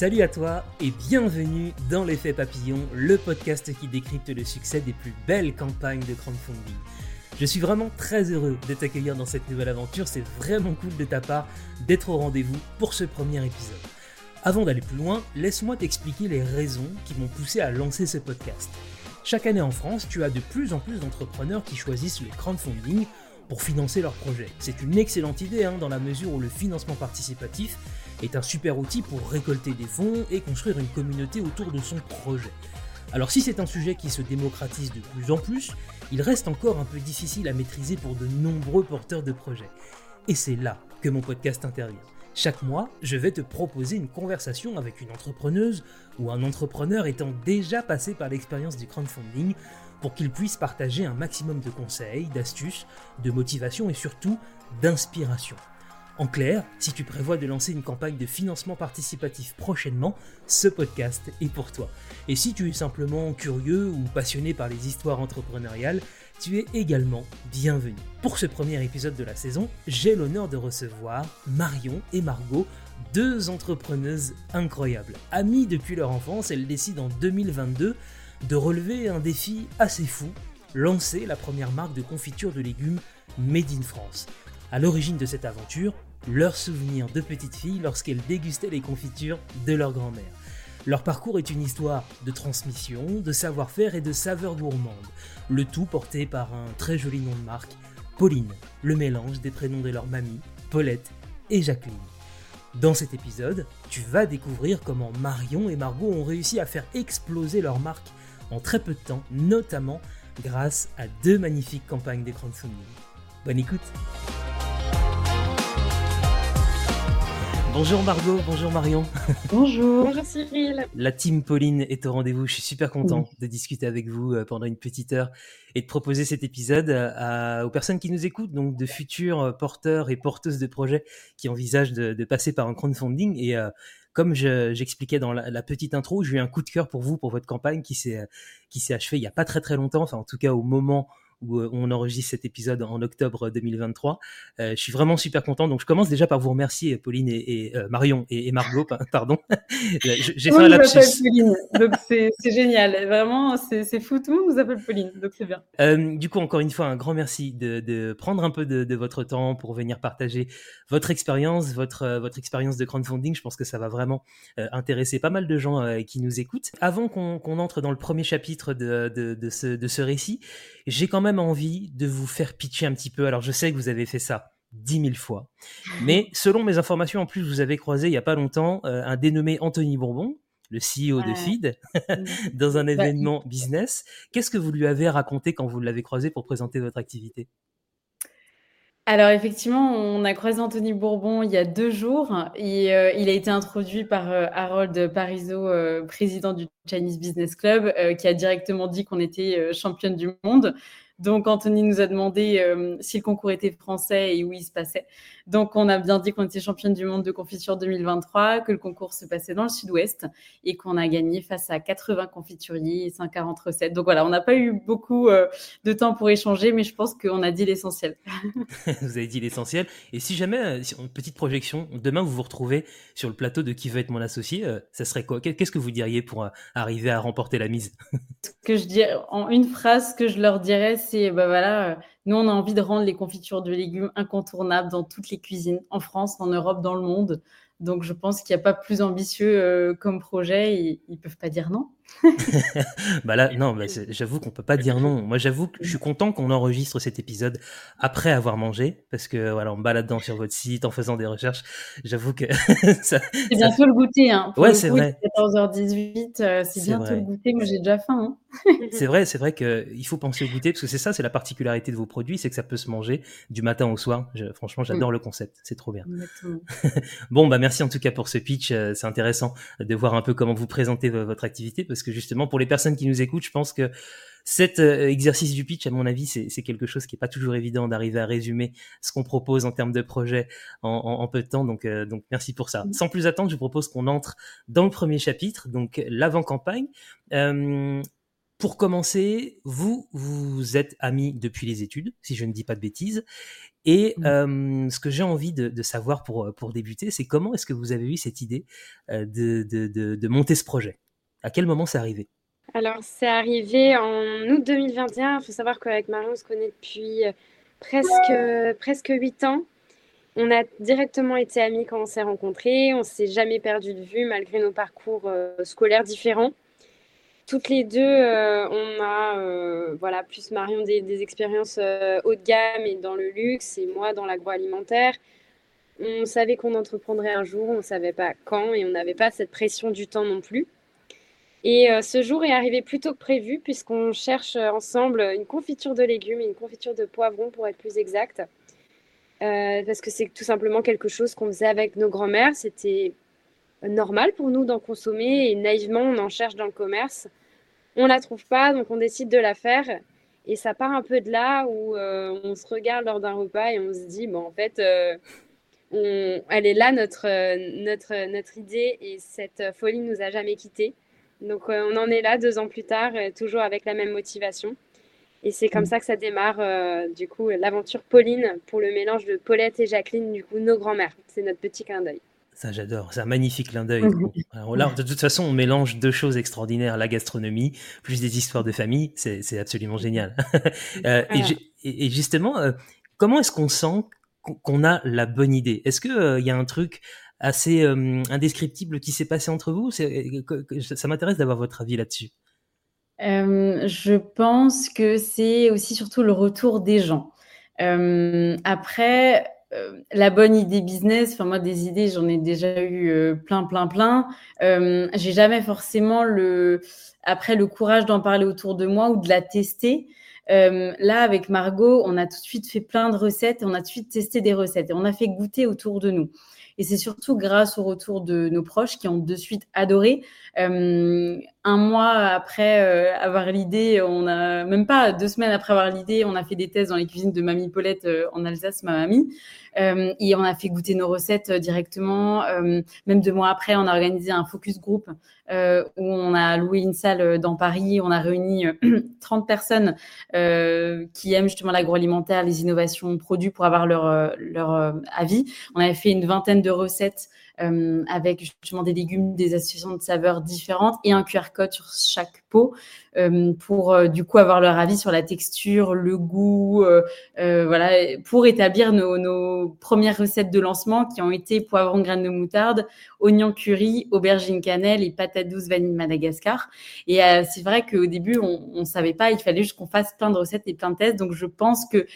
Salut à toi et bienvenue dans l'effet papillon, le podcast qui décrypte le succès des plus belles campagnes de crowdfunding. Je suis vraiment très heureux de t'accueillir dans cette nouvelle aventure, c'est vraiment cool de ta part d'être au rendez-vous pour ce premier épisode. Avant d'aller plus loin, laisse-moi t'expliquer les raisons qui m'ont poussé à lancer ce podcast. Chaque année en France, tu as de plus en plus d'entrepreneurs qui choisissent le crowdfunding pour financer leurs projets. C'est une excellente idée hein, dans la mesure où le financement participatif est un super outil pour récolter des fonds et construire une communauté autour de son projet. Alors si c'est un sujet qui se démocratise de plus en plus, il reste encore un peu difficile à maîtriser pour de nombreux porteurs de projets. Et c'est là que mon podcast intervient. Chaque mois, je vais te proposer une conversation avec une entrepreneuse ou un entrepreneur étant déjà passé par l'expérience du crowdfunding pour qu'ils puissent partager un maximum de conseils, d'astuces, de motivation et surtout d'inspiration. En clair, si tu prévois de lancer une campagne de financement participatif prochainement, ce podcast est pour toi. Et si tu es simplement curieux ou passionné par les histoires entrepreneuriales, tu es également bienvenu. Pour ce premier épisode de la saison, j'ai l'honneur de recevoir Marion et Margot, deux entrepreneuses incroyables. Amies depuis leur enfance, elles décident en 2022 de relever un défi assez fou, lancer la première marque de confiture de légumes Made in France. À l'origine de cette aventure, leurs souvenirs de petites filles lorsqu'elles dégustaient les confitures de leur grand-mère. Leur parcours est une histoire de transmission, de savoir-faire et de saveurs gourmandes, le tout porté par un très joli nom de marque, Pauline, le mélange des prénoms de leur mamie, Paulette et Jacqueline. Dans cet épisode, tu vas découvrir comment Marion et Margot ont réussi à faire exploser leur marque en très peu de temps, notamment grâce à deux magnifiques campagnes de crowdfunding. Bonne écoute Bonjour Margot, bonjour Marion. Bonjour. Bonjour Cyril. La team Pauline est au rendez-vous. Je suis super content de discuter avec vous euh, pendant une petite heure et de proposer cet épisode euh, aux personnes qui nous écoutent, donc de futurs euh, porteurs et porteuses de projets qui envisagent de, passer par un crowdfunding. Et comme j'expliquais dans la, petite intro, j'ai eu un coup de cœur pour vous, pour votre campagne qui s'est s'est achevée il y a pas très très longtemps, enfin en tout cas au moment où euh, on enregistre cet épisode en octobre 2023. Euh, je suis vraiment super content. Donc, je commence déjà par vous remercier, Pauline et, euh, Marion et, Margot, pardon. J'ai fait un lapsus. Pauline, donc c'est génial. Vraiment, c'est fou. Tout le monde nous appelle Pauline, donc c'est bien. du coup, encore une fois, un grand merci de, prendre un peu de, votre temps pour venir partager votre expérience, votre, votre expérience de crowdfunding. Je pense que ça va vraiment intéresser pas mal de gens qui nous écoutent. Avant qu'on entre dans le premier chapitre de, ce, de ce récit, j'ai quand même envie de vous faire pitcher un petit peu. Alors, je sais que vous avez fait ça dix mille fois, mais selon mes informations, en plus, vous avez croisé il y a pas longtemps euh, un dénommé Anthony Bourbon, le CEO de Feed, dans un bah, événement business. Qu'est-ce que vous lui avez raconté quand vous l'avez croisé pour présenter votre activité? Alors effectivement, on a croisé Anthony Bourbon il y a deux jours et euh, il a été introduit par euh, Harold Parizeau, euh, président du Chinese Business Club, qui a directement dit qu'on était championne du monde. Donc Anthony nous a demandé si le concours était français et où il se passait. Donc, on a bien dit qu'on était championne du monde de confiture 2023, que le concours se passait dans le sud-ouest et qu'on a gagné face à 80 confituriers et 140 recettes. Donc voilà, on n'a pas eu beaucoup euh, de temps pour échanger, mais je pense qu'on a dit l'essentiel. vous avez dit l'essentiel. Et si jamais, euh, une petite projection, demain vous vous retrouvez sur le plateau de Qui veut être mon associé, euh, ça serait quoi? Qu'est-ce que vous diriez pour arriver à remporter la mise? Ce que je dirais, en une phrase, ce que je leur dirais, c'est bah voilà nous, on a envie de rendre les confitures de légumes incontournables dans toutes les cuisines, en France, en Europe, dans le monde. Donc, je pense qu'il n'y a pas plus ambitieux euh, comme projet. Et ils ne peuvent pas dire non. bah là, non, bah j'avoue qu'on peut pas dire non. Moi, j'avoue que je suis content qu'on enregistre cet épisode après avoir mangé, parce que voilà, en baladant sur votre site, en faisant des recherches, j'avoue que ça. C'est bientôt le goûter, hein. ouais, c'est vrai. 14h18, euh, c'est bientôt le goûter. Moi, j'ai déjà faim. Hein. c'est vrai, c'est vrai qu'il faut penser au goûter, parce que c'est ça, c'est la particularité de vos produits, c'est que ça peut se manger du matin au soir. franchement, j'adore mm. le concept, c'est trop bien. bon, bah merci en tout cas pour ce pitch. Euh, c'est intéressant de voir un peu comment vous présentez votre activité, parce que justement, pour les personnes qui nous écoutent, je pense que cet euh, exercice du pitch, à mon avis, c'est quelque chose qui est pas toujours évident d'arriver à résumer ce qu'on propose en termes de projet en, peu de temps. Donc, euh, donc merci pour ça. Sans plus attendre, je vous propose qu'on entre dans le premier chapitre, donc l'avant-campagne. Euh, pour commencer, vous, vous êtes amis depuis les études, si je ne dis pas de bêtises. Et mmh. ce que j'ai envie de, savoir pour, pour débuter, c'est comment est-ce que vous avez eu cette idée de, de, de, monter ce projet? À quel moment c'est arrivé? Alors, c'est arrivé en août 2021. Il faut savoir qu'avec Marion, on se connaît depuis presque, presque 8 ans. On a directement été amis quand on s'est rencontrés. On s'est jamais perdu de vue malgré nos parcours scolaires différents toutes les deux, euh, on a, euh, voilà, plus Marion des, expériences euh, haut de gamme et dans le luxe, et moi dans l'agroalimentaire. On savait qu'on entreprendrait un jour, on ne savait pas quand, et on n'avait pas cette pression du temps non plus. Et ce jour est arrivé plus tôt que prévu, puisqu'on cherche ensemble une confiture de légumes et une confiture de poivrons, pour être plus exact. parce que c'est tout simplement quelque chose qu'on faisait avec nos grands-mères. C'était normal pour nous d'en consommer et naïvement on en cherche dans le commerce on la trouve pas, donc on décide de la faire. Et ça part un peu de là où euh, on se regarde lors d'un repas et on se dit, bon, en fait, euh, elle est là, notre, notre, notre idée, et cette folie nous a jamais quittés. Donc euh, on en est là deux ans plus tard, toujours avec la même motivation. Et c'est comme mm. ça que ça démarre, du coup, l'aventure Pauline pour le mélange de Paulette et Jacqueline, du coup, nos grands-mères. C'est notre petit clin d'œil. Ça, j'adore. C'est un magnifique clin d'œil. Mhm. là, de toute façon, on mélange deux choses extraordinaires la gastronomie, plus des histoires de famille. C'est absolument génial. Euh, et, justement, euh, comment est-ce qu'on sent qu'on a la bonne idée? Est-ce qu'il euh, il y a un truc assez indescriptible qui s'est passé entre vous Ça m'intéresse d'avoir votre avis là-dessus. je pense que c'est aussi surtout le retour des gens. après, euh, la bonne idée business, enfin moi des idées j'en ai déjà eu euh, plein plein plein. Euh, j'ai jamais forcément le après le courage d'en parler autour de moi ou de la tester. là avec Margot, on a tout de suite fait plein de recettes et on a tout de suite testé des recettes et on a fait goûter autour de nous. Et c'est surtout grâce au retour de nos proches qui ont de suite adoré. Euh, un mois après euh, avoir l'idée, on a même pas deux semaines après avoir l'idée, on a fait des tests dans les cuisines de Mamie Paulette euh, en Alsace, ma mamie, et on a fait goûter nos recettes directement. même deux mois après, on a organisé un focus group où on a loué une salle dans Paris, on a réuni 30 personnes qui aiment justement l'agroalimentaire, les innovations produits pour avoir leur leur avis. On avait fait une vingtaine de recettes euh, avec justement des légumes, des associations de saveurs différentes et un QR code sur chaque pot euh, pour euh, du coup avoir leur avis sur la texture, le goût, voilà, pour établir nos, premières recettes de lancement qui ont été poivron graines de moutarde, oignon curry, aubergine cannelle et patates douces vanille Madagascar. Et c'est vrai qu'au début on, on savait pas, il fallait juste qu'on fasse plein de recettes et plein de tests. Donc je pense que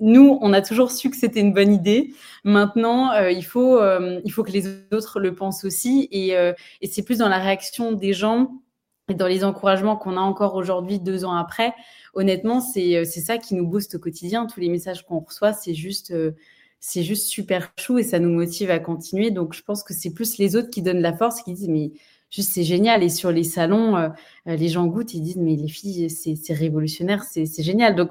nous, on a toujours su que c'était une bonne idée. Maintenant, euh, il, faut, euh, il faut que les autres le pensent aussi. Et, euh, et c'est plus dans la réaction des gens et dans les encouragements qu'on a encore aujourd'hui, deux ans après. Honnêtement, c'est ça qui nous booste au quotidien. Tous les messages qu'on reçoit, c'est juste, c'est juste super chou et ça nous motive à continuer. Donc, je pense que c'est plus les autres qui donnent la force, qui disent, mais juste c'est génial. Et sur les salons, les gens goûtent, ils disent, mais les filles, c'est révolutionnaire, c'est génial. Donc,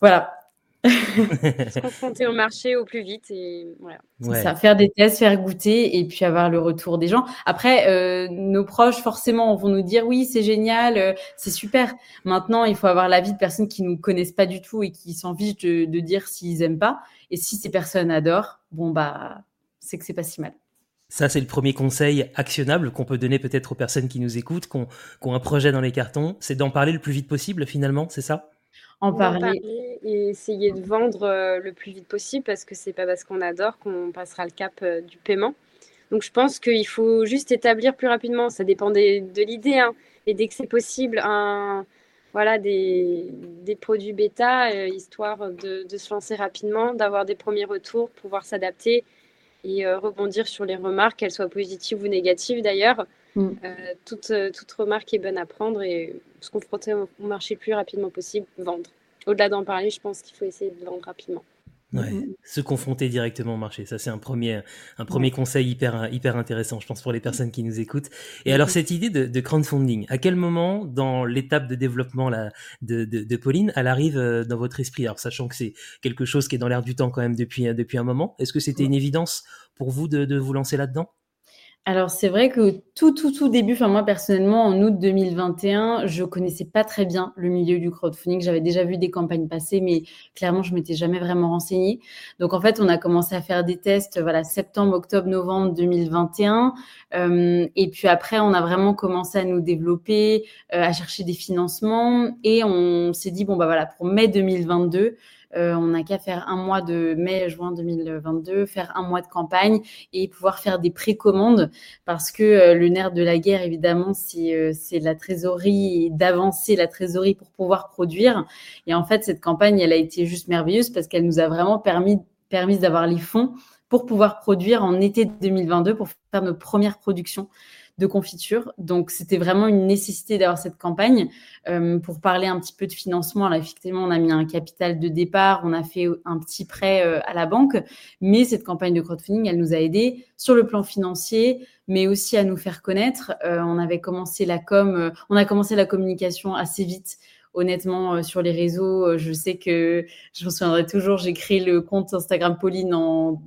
voilà, se confronter au marché au plus vite et voilà. Ça, faire des tests, faire goûter et puis avoir le retour des gens. Après, euh, nos proches forcément vont nous dire oui, c'est génial, euh, c'est super. Maintenant, il faut avoir l'avis de personnes qui nous connaissent pas du tout et qui s'en fichent de, de dire s'ils aiment pas. Et si ces personnes adorent, bon bah, c'est que c'est pas si mal. Ça, c'est le premier conseil actionnable qu'on peut donner peut-être aux personnes qui nous écoutent, qui ont, qui ont un projet dans les cartons, c'est d'en parler le plus vite possible finalement, c'est ça? En parler. et essayer de vendre euh, le plus vite possible parce que c'est pas parce qu'on adore qu'on passera le cap euh, du paiement. Donc je pense qu'il faut juste établir plus rapidement, ça dépend de l'idée, hein, et dès que c'est possible, un, voilà, des, des produits bêta, euh, histoire de, de, se lancer rapidement, d'avoir des premiers retours, pouvoir s'adapter et rebondir sur les remarques, qu'elles soient positives ou négatives d'ailleurs. Mm. toute, toute remarque est bonne à prendre et se confronter au marché le plus rapidement possible, vendre. Au-delà d'en parler, je pense qu'il faut essayer de vendre rapidement. Ouais, mm-hmm. se confronter directement au marché, ça c'est un premier, un premier conseil hyper, hyper intéressant, je pense pour les personnes qui nous écoutent. Et alors mm-hmm. cette idée de, de, crowdfunding, à quel moment dans l'étape de développement là, de, de, de, Pauline, elle arrive euh, dans votre esprit? Alors sachant que c'est quelque chose qui est dans l'air du temps quand même depuis, depuis un moment, est-ce que c'était une évidence pour vous de, de vous lancer là-dedans? Alors c'est vrai que tout, tout, tout début, enfin moi personnellement, en août 2021, je connaissais pas très bien le milieu du crowdfunding. J'avais déjà vu des campagnes passer, mais clairement, je m'étais jamais vraiment renseignée. Donc en fait, on a commencé à faire des tests, voilà, septembre, octobre, novembre 2021. Euh, et puis après, on a vraiment commencé à nous développer, euh, à chercher des financements. Et on s'est dit, bon, bah voilà, pour mai 2022, euh, on n'a qu'à faire un mois de mai-juin 2022, faire un mois de campagne et pouvoir faire des précommandes parce que euh, le nerf de la guerre, évidemment, euh, c'est la trésorerie d'avancer la trésorerie pour pouvoir produire. Et en fait, cette campagne, elle a été juste merveilleuse parce qu'elle nous a vraiment permis, permis d'avoir les fonds pour pouvoir produire en été 2022 pour faire nos premières productions de confiture. Donc, c'était vraiment une nécessité d'avoir cette campagne. Euh, pour parler un petit peu de financement, là, effectivement, on a mis un capital de départ, on a fait un petit prêt euh, à la banque, mais cette campagne de crowdfunding, elle nous a aidés sur le plan financier, mais aussi à nous faire connaître. Euh, on avait commencé la com, on a commencé la communication assez vite honnêtement, sur les réseaux, je sais que je me souviendrai toujours, j'ai créé le compte Instagram Pauline en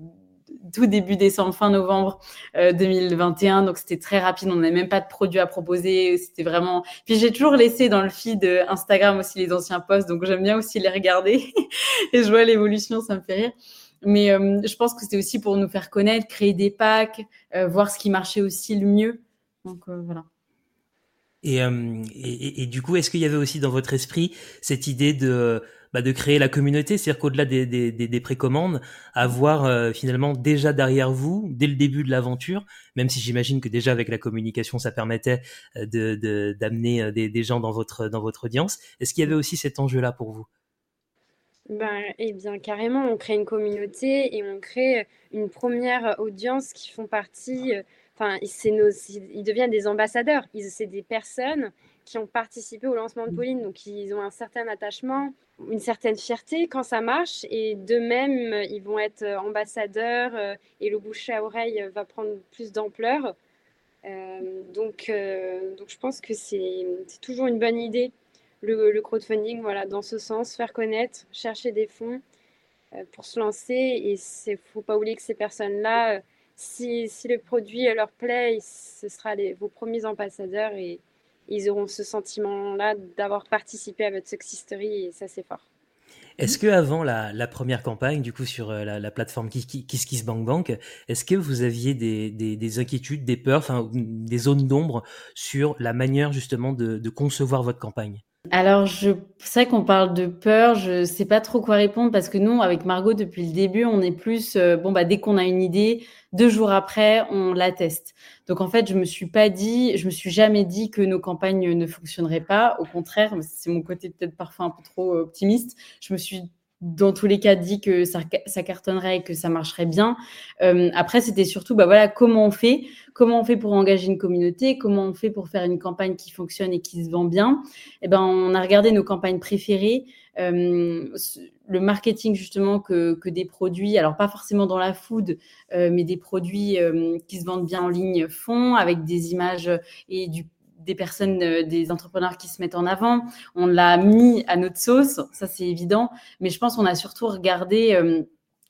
tout début décembre, fin novembre 2021. Euh, Donc c'était très rapide. On n'avait même pas de produits à proposer. C'était vraiment. Puis j'ai toujours laissé dans le feed euh, Instagram aussi les anciens posts. Donc j'aime bien aussi les regarder et je vois l'évolution. Ça me fait rire. Mais euh, je pense que c'était aussi pour nous faire connaître, créer des packs, voir ce qui marchait aussi le mieux. Donc voilà. Et, et, et, du coup, est-ce qu'il y avait aussi dans votre esprit cette idée de bah, de créer la communauté, c'est-à-dire qu'au-delà des, des, des, des, précommandes, avoir euh, finalement déjà derrière vous, dès le début de l'aventure, même si j'imagine que déjà avec la communication, ça permettait euh, d'amener euh, des, gens dans votre dans votre audience. Est-ce qu'il y avait aussi cet enjeu-là pour vous? Ben, eh bien, carrément, on crée une communauté et on crée une première audience qui font partie. Enfin, nos, ils deviennent des ambassadeurs. C'est des personnes qui ont participé au lancement de Pauline, donc ils ont un certain attachement, une certaine fierté quand ça marche, et d'eux-mêmes, ils vont être ambassadeurs euh, et le bouche à oreille va prendre plus d'ampleur. Euh, donc, euh, donc je pense que c'est toujours une bonne idée, le, le, crowdfunding, voilà, dans ce sens, faire connaître, chercher des fonds pour se lancer, et il ne faut pas oublier que ces personnes-là, si, si, le produit leur plaît, ce sera les, vos premiers ambassadeurs, et, ils auront ce sentiment-là d'avoir participé à votre success story et ça, c'est fort. Est-ce que avant la, première campagne, du coup sur euh, la, la plateforme KissKissBankBank, est-ce que vous aviez des, des, des inquiétudes, des peurs, des zones d'ombre sur la manière justement de concevoir votre campagne? Alors, je sais qu'on parle de peur, je sais pas trop quoi répondre parce que nous, avec Margot, depuis le début, on est plus, euh, bon, bah, dès qu'on a une idée, deux jours après, on la teste. Donc, en fait, je me suis pas dit, je me suis jamais dit que nos campagnes ne fonctionneraient pas. Au contraire, c'est mon côté peut-être parfois un peu trop optimiste. Je me suis dans tous les cas dit que ça, cartonnerait et que ça marcherait bien. Euh, après, c'était surtout, bah voilà, comment on fait, comment on fait pour engager une communauté, comment on fait pour faire une campagne qui fonctionne et qui se vend bien? Et eh ben, on a regardé nos campagnes préférées, euh, le marketing justement que, que, des produits, alors pas forcément dans la food, euh, mais des produits qui se vendent bien en ligne font avec des images et du des personnes, euh, des entrepreneurs qui se mettent en avant. On l'a mis à notre sauce, ça c'est évident. Mais je pense qu'on a surtout regardé euh,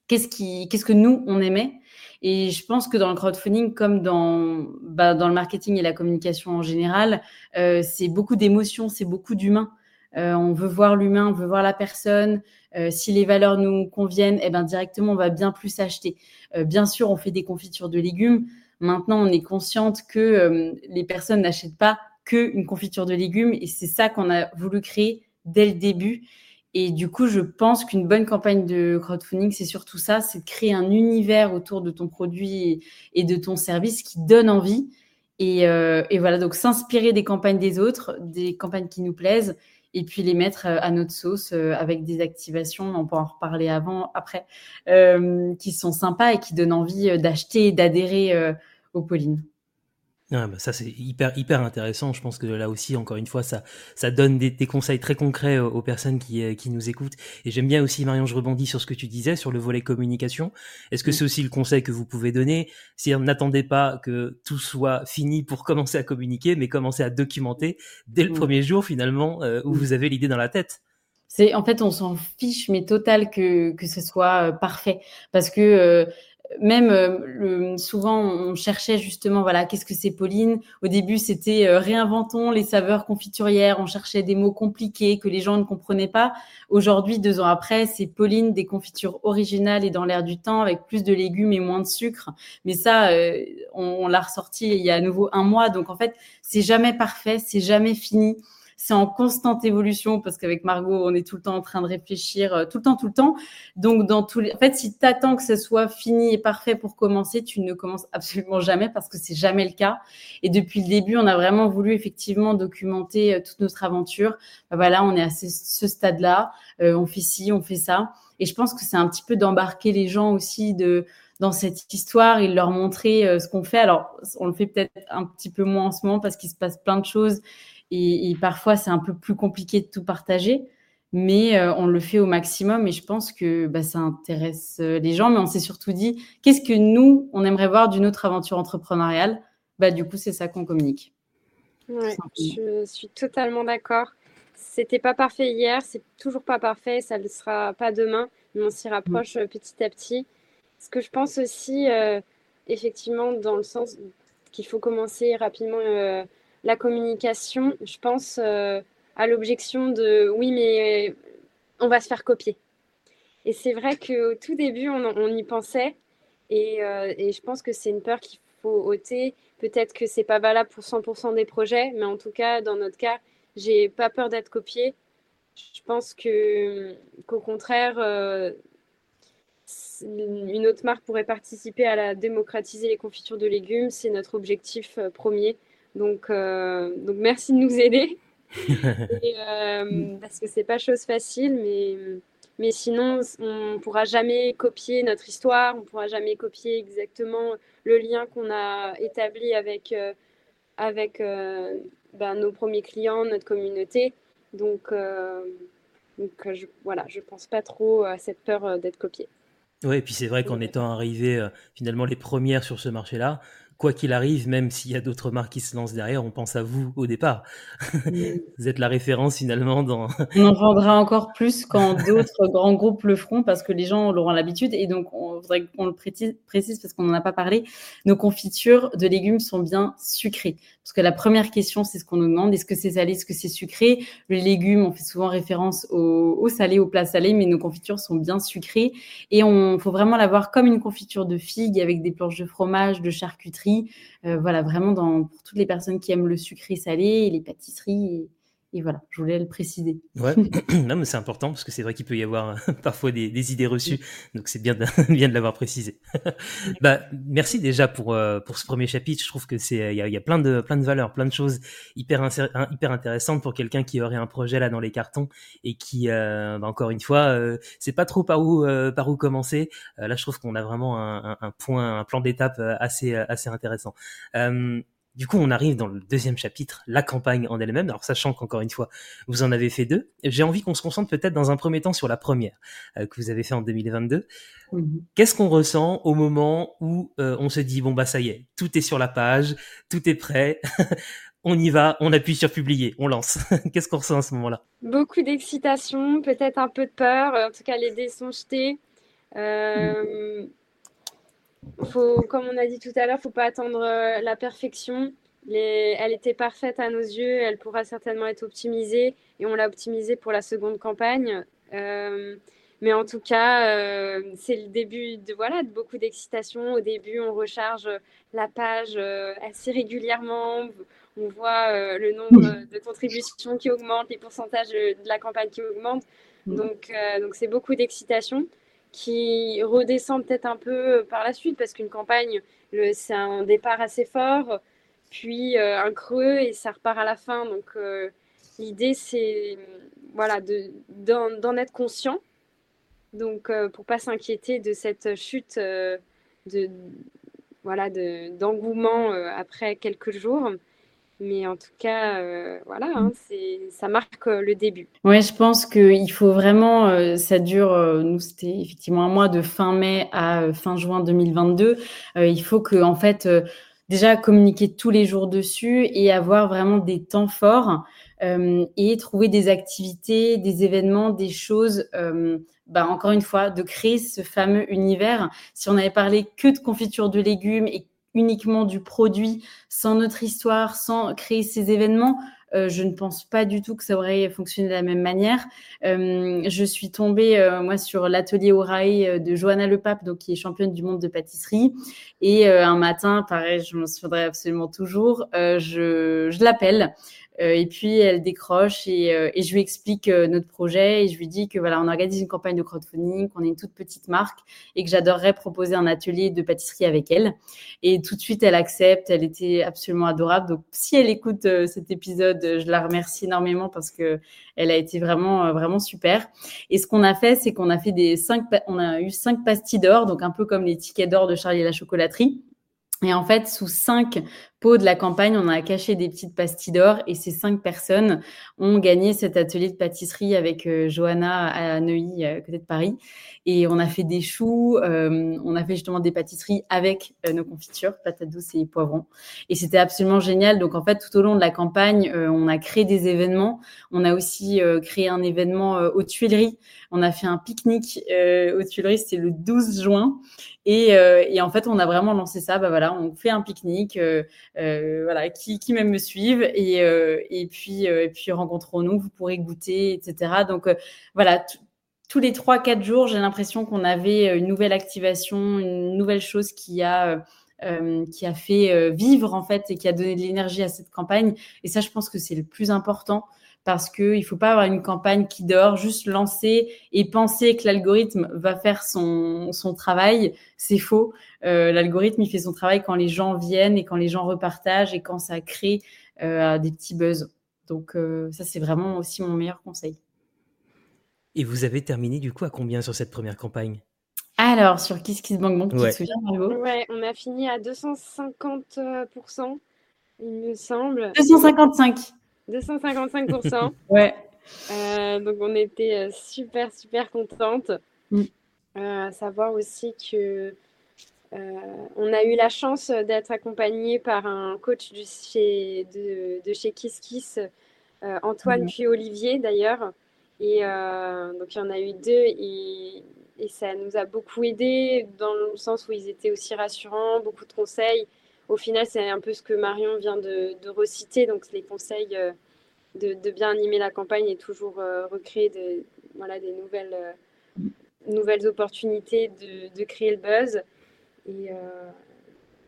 qu'est-ce qui, qu'est-ce que nous on aimait. Et je pense que dans le crowdfunding, comme dans, bah, dans le marketing et la communication en général, euh, c'est beaucoup d'émotions, c'est beaucoup d'humain. on veut voir l'humain, on veut voir la personne. si les valeurs nous conviennent, eh ben directement on va bien plus acheter. bien sûr, on fait des confitures de légumes. Maintenant, on est consciente que euh, les personnes n'achètent pas qu'une confiture de légumes et c'est ça qu'on a voulu créer dès le début. Et du coup, je pense qu'une bonne campagne de crowdfunding, c'est surtout ça, c'est de créer un univers autour de ton produit et de ton service qui donne envie. Et, euh, voilà, donc s'inspirer des campagnes des autres, des campagnes qui nous plaisent, et puis les mettre euh, à notre sauce avec des activations, on peut en reparler avant, après, qui sont sympas et qui donnent envie d'acheter et d'adhérer au Pauline. Ah bah ça c'est hyper hyper intéressant. Je pense que là aussi encore une fois ça ça donne des, des conseils très concrets aux, personnes qui euh, qui nous écoutent. Et j'aime bien aussi Marion, je rebondis sur ce que tu disais sur le volet communication. Est-ce que c'est aussi le conseil que vous pouvez donner? Si on n'attendait pas que tout soit fini pour commencer à communiquer, mais commencer à documenter dès le premier jour finalement euh, où vous avez l'idée dans la tête. C'est en fait on s'en fiche mais total que que ce soit euh, parfait parce que même euh, souvent, on cherchait justement, voilà, qu'est-ce que c'est Pauline? Au début, c'était euh, réinventons les saveurs confiturières. On cherchait des mots compliqués que les gens ne comprenaient pas. Aujourd'hui, deux ans après, c'est Pauline des confitures originales et dans l'air du temps, avec plus de légumes et moins de sucre. Mais ça, euh, on, on l'a ressorti il y a à nouveau un mois. Donc en fait, c'est jamais parfait, c'est jamais fini c'est en constante évolution parce qu'avec Margot, on est tout le temps en train de réfléchir, euh, tout le temps, tout le temps. Donc, dans tous les... en fait, si tu attends que ce soit fini et parfait pour commencer, tu ne commences absolument jamais parce que c'est jamais le cas. Et depuis le début, on a vraiment voulu effectivement documenter euh, toute notre aventure. Ben voilà, on est à ce, stade-là, euh, on fait ci, on fait ça. Et je pense que c'est un petit peu d'embarquer les gens aussi de dans cette histoire et leur montrer ce qu'on fait. Alors, on le fait peut-être un petit peu moins en ce moment parce qu'il se passe plein de choses et, parfois, c'est un peu plus compliqué de tout partager, mais euh, on le fait au maximum. Et je pense que bah, ça intéresse euh, les gens. Mais on s'est surtout dit, qu'est-ce que nous, on aimerait voir d'une autre aventure entrepreneuriale? Bah, Du coup, c'est ça qu'on communique. Ouais, je suis totalement d'accord. C'était pas parfait hier, c'est toujours pas parfait, ça ne le sera pas demain, mais on s'y rapproche euh, petit à petit. Ce que je pense aussi, effectivement, dans le sens qu'il faut commencer rapidement la communication, je pense euh, à l'objection de oui, mais on va se faire copier. Et c'est vrai qu'au tout début, on, y pensait. Euh, et, je pense que c'est une peur qu'il faut ôter. Peut-être que c'est pas valable pour 100% des projets, mais en tout cas, dans notre cas, j'ai pas peur d'être copié. Je pense que qu'au contraire, euh, une autre marque pourrait participer à la démocratiser les confitures de légumes. C'est notre objectif premier. Donc, euh, donc merci de nous aider. Euh, parce que c'est pas chose facile, mais, mais sinon, on ne pourra jamais copier notre histoire, on ne pourra jamais copier exactement le lien qu'on a établi avec, euh, avec ben, nos premiers clients, notre communauté. Donc, donc je, voilà, je pense pas trop à cette peur d'être copié. Oui, et puis c'est vrai qu'en étant arrivé finalement les premières sur ce marché-là, quoi qu'il arrive, même s'il y a d'autres marques qui se lancent derrière, on pense à vous au départ. vous êtes la référence finalement dans. on en vendra encore plus quand d'autres grands groupes le feront parce que les gens l'auront l'habitude. Et donc, on voudrait qu'on le précise, parce qu'on n'en a pas parlé. Nos confitures de légumes sont bien sucrées. Parce que la première question, c'est ce qu'on nous demande est-ce que c'est salé, est-ce que c'est sucré? Le légume, on fait souvent référence au, au salé, au plat salé, mais nos confitures sont bien sucrées. Et on faut vraiment l'avoir comme une confiture de figue avec des planches de fromage, de charcuterie euh, voilà, vraiment pour toutes les personnes qui aiment le sucré salé et les pâtisseries. Voilà, je voulais le préciser. Ouais, non, mais c'est important parce que c'est vrai qu'il peut y avoir parfois des, idées reçues. Donc c'est bien de, bien de l'avoir précisé. bah, merci déjà pour, euh, pour ce premier chapitre. Je trouve que c'est, il y a, y a, plein de, plein de valeurs, plein de choses hyper, hyper intéressantes pour quelqu'un qui aurait un projet là dans les cartons et qui, euh, bah, encore une fois, euh, c'est pas trop par où, par où commencer. là, je trouve qu'on a vraiment un, un, point, un plan d'étape assez, assez intéressant. Du coup, on arrive dans le deuxième chapitre, la campagne en elle-même. Alors, sachant qu'encore une fois, vous en avez fait deux, j'ai envie qu'on se concentre peut-être dans un premier temps sur la première euh, que vous avez fait en 2022. Mhm. Qu'est-ce qu'on ressent au moment où euh, on se dit bon bah ça y est, tout est sur la page, tout est prêt, on y va, on appuie sur publier, on lance. Qu'est-ce qu'on ressent à ce moment-là? Beaucoup d'excitation, peut-être un peu de peur. En tout cas, les dés sont jetés. Euh, faut, comme on a dit tout à l'heure, il ne faut pas attendre euh, la perfection. elle était parfaite à nos yeux, elle pourra certainement être optimisée et on l'a optimisée pour la seconde campagne. Euh, mais en tout cas, euh, c'est le début de, voilà, de beaucoup d'excitation. Au début, on recharge la page assez régulièrement. On voit le nombre de contributions qui augmente, les pourcentages de la campagne qui augmentent. Donc, donc c'est beaucoup d'excitation qui redescend peut-être un peu euh, par la suite parce qu'une campagne, c'est un départ assez fort, puis euh, un creux et ça repart à la fin. Donc euh, l'idée, c'est voilà, d'en être conscient. Donc pour pas s'inquiéter de cette chute de voilà d'engouement après quelques jours. Mais en tout cas, euh, voilà, hein, ça marque euh, le début. Oui, je pense qu'il faut vraiment, euh, ça dure, nous c'était effectivement un mois de fin mai à fin juin 2022. il faut que, en fait, déjà communiquer tous les jours dessus et avoir vraiment des temps forts et trouver des activités, des événements, des choses. Bah, encore une fois, de créer ce fameux univers. Si on avait parlé que de confiture de légumes et uniquement du produit, sans notre histoire, sans créer ces événements, euh, je ne pense pas du tout que ça aurait fonctionné de la même manière. Euh, je suis tombée, euh, moi, sur l'atelier Oraï de Johanna Lepape, donc, qui est championne du monde de pâtisserie. Et un matin, pareil, je m'en souviendrai absolument toujours, je, je l'appelle. Euh, et puis elle décroche et, euh, je lui explique euh, notre projet et je lui dis que voilà, on organise une campagne de crowdfunding, qu'on est une toute petite marque et que j'adorerais proposer un atelier de pâtisserie avec elle. Et tout de suite, elle accepte. Elle était absolument adorable. Donc, si elle écoute cet épisode, je la remercie énormément parce que elle a été vraiment, vraiment super. Et ce qu'on a fait, c'est qu'on a fait des cinq, on a eu cinq pastilles d'or, donc un peu comme les tickets d'or de Charlie et la chocolaterie. Et en fait, sous cinq pots de la campagne, on a caché des petites pastilles d'or et ces cinq personnes ont gagné cet atelier de pâtisserie avec euh, Johanna à Neuilly, à côté de Paris. Et on a fait des choux, euh, on a fait justement des pâtisseries avec euh, nos confitures, patates douces et poivrons. Et c'était absolument génial. Donc en fait, tout au long de la campagne, on a créé des événements. On a aussi créé un événement aux Tuileries. On a fait un pique-nique aux Tuileries, c'était le 12 juin. Et, et, en fait, on a vraiment lancé ça. Bah voilà, on fait un pique-nique. Euh, voilà, qui, qui même me suivent et, euh, et puis euh, et puis rencontrons-nous, vous pourrez goûter, etc. Donc voilà, tous les 3-4 jours, j'ai l'impression qu'on avait une nouvelle activation, une nouvelle chose qui a qui a fait vivre en fait et qui a donné de l'énergie à cette campagne. Et ça, je pense que c'est le plus important parce qu'il ne faut pas avoir une campagne qui dort, juste lancer et penser que l'algorithme va faire son, son travail. C'est faux. Euh, l'algorithme, il fait son travail quand les gens viennent et quand les gens repartagent et quand ça crée euh, des petits buzz. Donc euh, ça, c'est vraiment aussi mon meilleur conseil. Et vous avez terminé du coup à combien sur cette première campagne? Alors, sur Kiss Kiss Bang Bang, tu te souviens, Margot? Ouais, on a fini à 250%, il me semble. 255 255%. ouais. Euh, donc on était euh, super, super contente. Mm. Euh, à savoir aussi que on a eu la chance d'être accompagné par un coach du, chez, de, de, chez Kiss Kiss, Antoine mm. puis Olivier d'ailleurs. Et donc il y en a eu deux et, et, ça nous a beaucoup aidé dans le sens où ils étaient aussi rassurants, beaucoup de conseils. Au final, c'est un peu ce que Marion vient de, reciter, donc les conseils de, bien animer la campagne et toujours euh, recréer de, voilà, des nouvelles, euh, opportunités de, créer le buzz. Euh,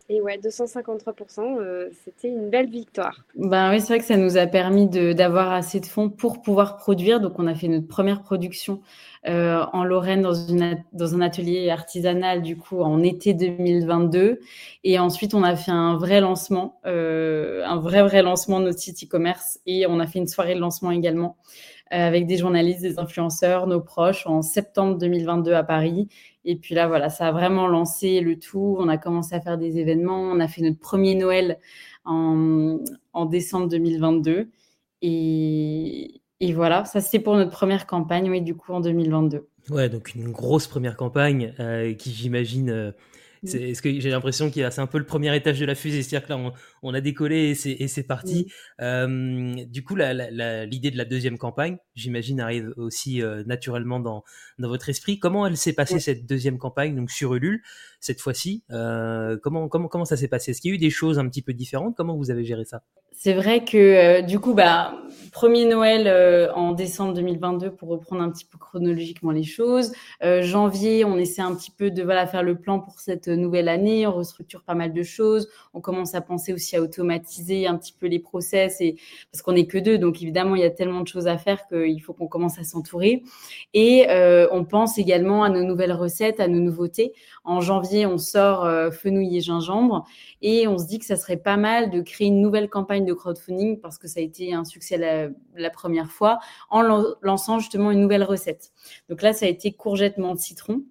et ouais, 253%, c'était une belle victoire. Ben oui, c'est vrai que ça nous a permis d'avoir assez de fonds pour pouvoir produire. Donc, on a fait notre première production euh, en Lorraine dans, une, dans un atelier artisanal du coup en été 2022. Et ensuite, on a fait un vrai lancement, euh, un vrai vrai lancement de notre site e-commerce et on a fait une soirée de lancement également euh, avec des journalistes, des influenceurs, nos proches en septembre 2022 à Paris. Et puis là, voilà, ça a vraiment lancé le tout. On a commencé à faire des événements. On a fait notre premier Noël en, décembre 2022. Et, et voilà, ça c'est pour notre première campagne, oui, du coup en 2022. Ouais, donc une grosse première campagne euh, qui j'imagine euh, est-ce que j'ai l'impression qu'il c'est un peu le premier étage de la fusée, c'est-à-dire que là on, a décollé et c'est parti. Euh, du coup, l'idée de la deuxième campagne, j'imagine, arrive aussi euh, naturellement dans, dans votre esprit. Comment elle s'est passée cette deuxième campagne, donc sur Ulule cette fois-ci? Euh, Comment comment comment ça s'est passé? Est-ce qu'il y a eu des choses un petit peu différentes? Comment vous avez géré ça? C'est vrai que du coup, bah premier Noël en décembre 2022 pour reprendre un petit peu chronologiquement les choses. janvier, on essaie un petit peu de voilà faire le plan pour cette nouvelle année, on restructure pas mal de choses, on commence à penser aussi à automatiser un petit peu les process et parce qu'on n'est que deux, donc évidemment il y a tellement de choses à faire qu'il faut qu'on commence à s'entourer. Et euh, on pense également à nos nouvelles recettes, à nos nouveautés. En janvier, on sort euh, fenouil et gingembre et on se dit que ça serait pas mal de créer une nouvelle campagne de crowdfunding parce que ça a été un succès la, première fois en lançant justement une nouvelle recette. Donc là, ça a été courgette menthe citron.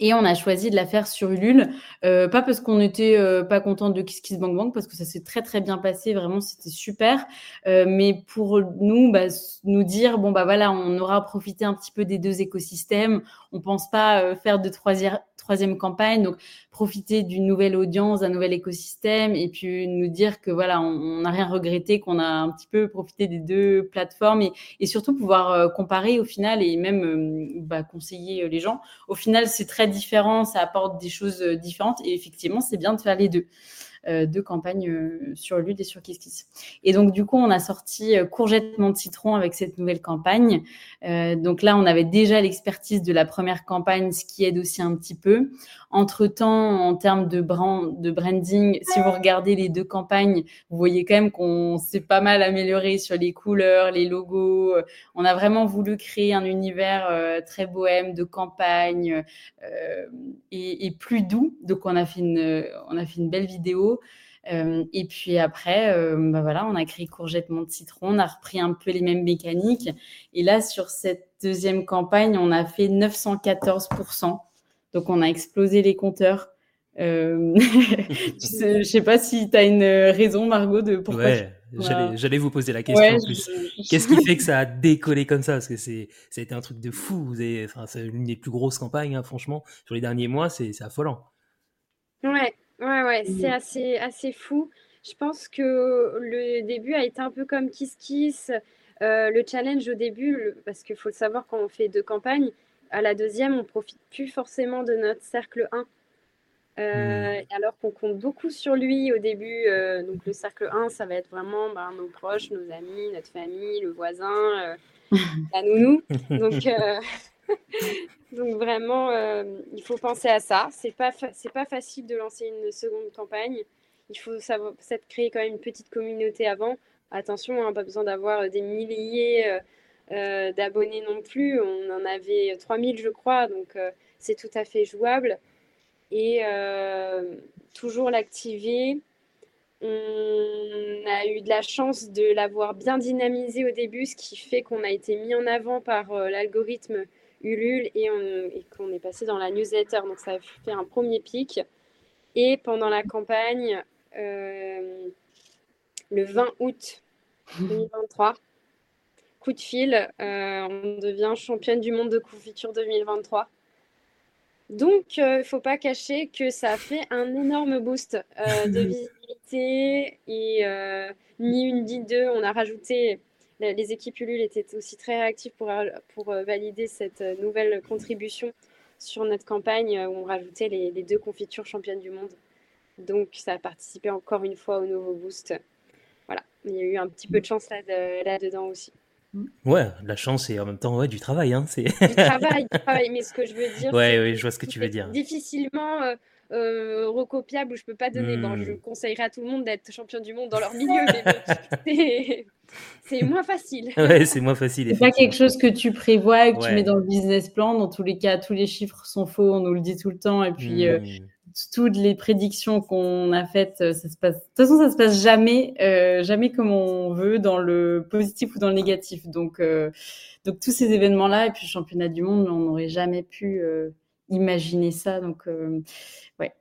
Et on a choisi de la faire sur Ulule, euh, pas parce qu'on n'était euh, pas content de Kiss Kiss Bang Bang, parce que ça s'est très très bien passé, vraiment c'était super, euh, mais pour nous, bah, nous dire bon bah voilà, on aura profité un petit peu des deux écosystèmes, on pense pas faire de troisième troisième campagne, donc profiter d'une nouvelle audience, d'un nouvel écosystème, et puis nous dire que voilà, on n'a rien regretté, qu'on a un petit peu profité des deux plateformes, et, surtout pouvoir comparer au final et même bah, conseiller les gens. Au final, c'est très différent, ça apporte des choses euh, différentes. Et effectivement, c'est bien de faire les deux. Euh, deux campagnes euh, sur Lude et sur KissKiss. Et donc, du coup, on a sorti Courgette de citron avec cette nouvelle campagne. donc là, on avait déjà l'expertise de la première campagne, ce qui aide aussi un petit peu. Entre-temps, en termes de, brand, de branding, si vous regardez les deux campagnes, vous voyez quand même qu'on s'est pas mal amélioré sur les couleurs, les logos. On a vraiment voulu créer un univers très bohème de campagne et, et, plus doux. Donc, on a fait une, on a fait une belle vidéo euh, et puis après, euh, bah voilà, on a créé Courgette Monte Citron, on a repris un peu les mêmes mécaniques. Et là, sur cette deuxième campagne, on a fait 914%. Donc, on a explosé les compteurs. Euh... je sais pas si tu as une raison, Margot, de pourquoi. Ouais, j'allais vous poser la question en plus. Qu'est-ce qui fait que ça a décollé comme ça? Parce que c'est, ça a été un truc de fou. Vous avez, enfin, c'est l'une des plus grosses campagnes, hein, franchement, sur les derniers mois, c'est, c'est affolant. Ouais, Ouais, ouais, c'est assez, assez fou. Je pense que le début a été un peu comme Kiss Kiss. Euh, le challenge au début, parce qu'il faut le savoir quand on fait deux campagnes, à la deuxième, on profite plus forcément de notre cercle 1. Euh, hmm. Alors qu'on compte beaucoup sur lui au début. Euh, donc le cercle 1, ça va être vraiment ben, nos proches, nos amis, notre famille, le voisin, la nounou. Donc Donc vraiment, euh, il faut penser à ça. C'est pas c'est pas facile de lancer une seconde campagne. Il faut savoir créer quand même une petite communauté avant. Attention, hein, pas besoin d'avoir des milliers euh, euh, d'abonnés non plus. On en avait 3000 je crois, donc c'est tout à fait jouable. Et toujours l'activer. On a eu de la chance de l'avoir bien dynamisé au début, ce qui fait qu'on a été mis en avant par l'algorithme Ulule et, qu'on est passé dans la newsletter. Donc ça a fait un premier pic. Et pendant la campagne, euh, le 20 août 2023, coup de fil, euh, on devient championne du monde de confiture 2023. Donc, il euh, ne faut pas cacher que ça a fait un énorme boost de visibilité et ni une ni deux. On a rajouté les équipes Ulule étaient aussi très réactives pour, euh, pour euh, valider cette euh, nouvelle contribution sur notre campagne où on rajoutait les, deux confitures championnes du monde. Donc ça a participé encore une fois au nouveau boost. Voilà, il y a eu un petit peu de chance là-dedans aussi. Ouais, la chance et en même temps ouais, du travail. Hein, du travail, du travail, mais ce que je veux dire. Ouais, ouais je vois ce que tu veux dire. Difficilement euh, recopiable où je peux pas donner. Bon, je hmm. conseillerais à tout le monde d'être champion du monde dans leur milieu, mais c'est moins facile. ouais, c'est moins facile. C'est pas quelque chose que tu prévois et que tu mets dans le business plan. Dans tous les cas, tous les chiffres sont faux, on nous le dit tout le temps. Et puis, euh, hmm. toutes les prédictions qu'on a faites, euh, ça se passe. De toute façon, ça se passe jamais, euh, jamais comme on veut, dans le positif ou dans le négatif. Donc, donc tous ces événements-là, et puis le championnat du monde, on n'aurait jamais pu imaginer ça. Donc, ouais.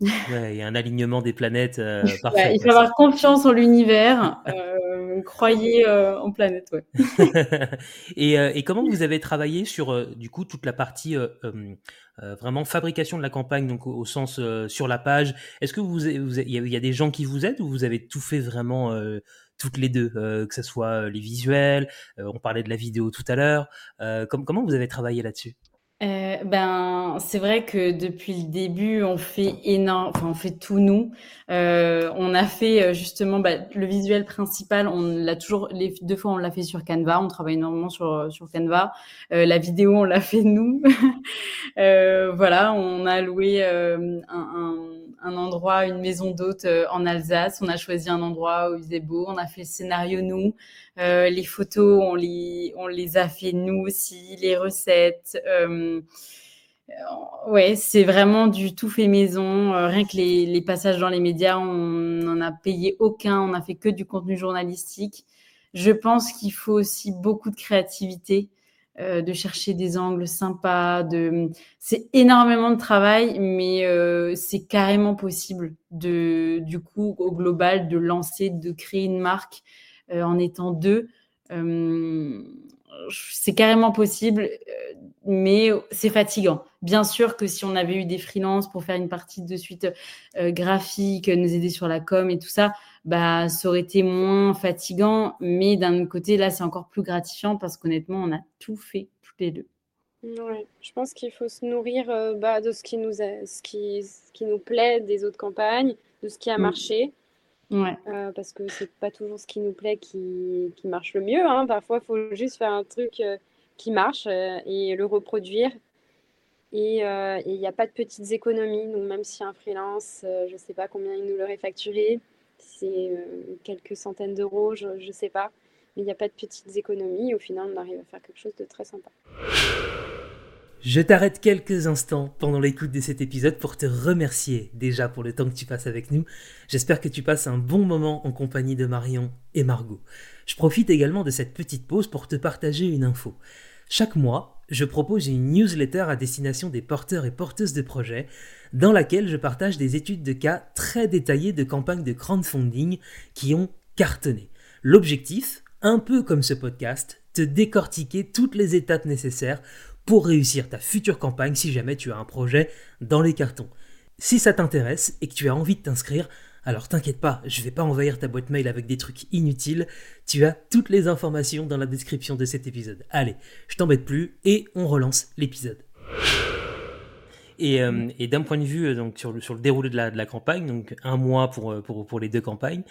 il y a un alignement des planètes parfait. il faut avoir confiance en l'univers. Euh, croyez euh, en planète. Ouais. et, et, comment vous avez travaillé sur du coup toute la partie vraiment fabrication de la campagne, donc au, sens sur la page? Est-ce que vous, il y, a des gens qui vous aident ou vous avez tout fait vraiment toutes les deux, que ce soit les visuels, on parlait de la vidéo tout à l'heure. comment vous avez travaillé là-dessus? Euh, ben, c'est vrai que depuis le début, on fait énorme, enfin, on fait tout nous. Euh, on a fait euh, justement bah, le visuel principal. On l'a toujours les deux fois, on l'a fait sur Canva. On travaille énormément sur sur Canva. Euh, la vidéo, on l'a fait nous. Euh, voilà, on a loué un, un, un, endroit, une maison d'hôte en Alsace. On a choisi un endroit où il faisait beau. On a fait le scénario nous. Euh, les photos, on les, on les a fait nous aussi, les recettes. Euh, ouais, c'est vraiment du tout fait maison. Euh, rien que les, les, passages dans les médias, on n'en a payé aucun. On a fait que du contenu journalistique. Je pense qu'il faut aussi beaucoup de créativité. euh, de chercher des angles sympas. De... C'est énormément de travail, mais euh, c'est carrément possible de, du coup, au global, de lancer, de créer une marque euh, en étant deux. c'est carrément possible, mais c'est fatigant. Bien sûr que si on avait eu des freelances pour faire une partie de suite graphique, nous aider sur la com et tout ça, bah, ça aurait été moins fatigant. Mais d'un autre côté, là, c'est encore plus gratifiant parce qu'honnêtement, on a tout fait, toutes les deux. Ouais, je pense qu'il faut se nourrir euh, bah, de ce qui, nous ce, qui, ce qui nous plaît des autres campagnes, de ce qui a mm. marché. Euh, parce que c'est pas toujours ce qui nous plaît qui, qui marche le mieux. Hein. Parfois, il faut juste faire un truc euh, qui marche et le reproduire. Et il n'y a pas de petites économies. Donc, même si un freelance, je ne sais pas combien il nous l'aurait facturé, c'est euh, quelques centaines d'euros, je ne sais pas. Mais il n'y a pas de petites économies. Au final, on arrive à faire quelque chose de très sympa. Je t'arrête quelques instants pendant l'écoute de cet épisode pour te remercier déjà pour le temps que tu passes avec nous. J'espère que tu passes un bon moment en compagnie de Marion et Margot. Je profite également de cette petite pause pour te partager une info. Chaque mois, je propose une newsletter à destination des porteurs et porteuses de projets dans laquelle je partage des études de cas très détaillées de campagnes de crowdfunding qui ont cartonné. L'objectif, un peu comme ce podcast, te décortiquer toutes les étapes nécessaires pour réussir ta future campagne si jamais tu as un projet dans les cartons. Si ça t'intéresse et que tu as envie de t'inscrire, alors t'inquiète pas, je vais pas envahir ta boîte mail avec des trucs inutiles, tu as toutes les informations dans la description de cet épisode. Allez, je t'embête plus et on relance l'épisode. Et, euh, d'un point de vue euh, sur le, sur déroulé de la, de la campagne, donc un mois pour, euh, pour, pour les deux campagnes,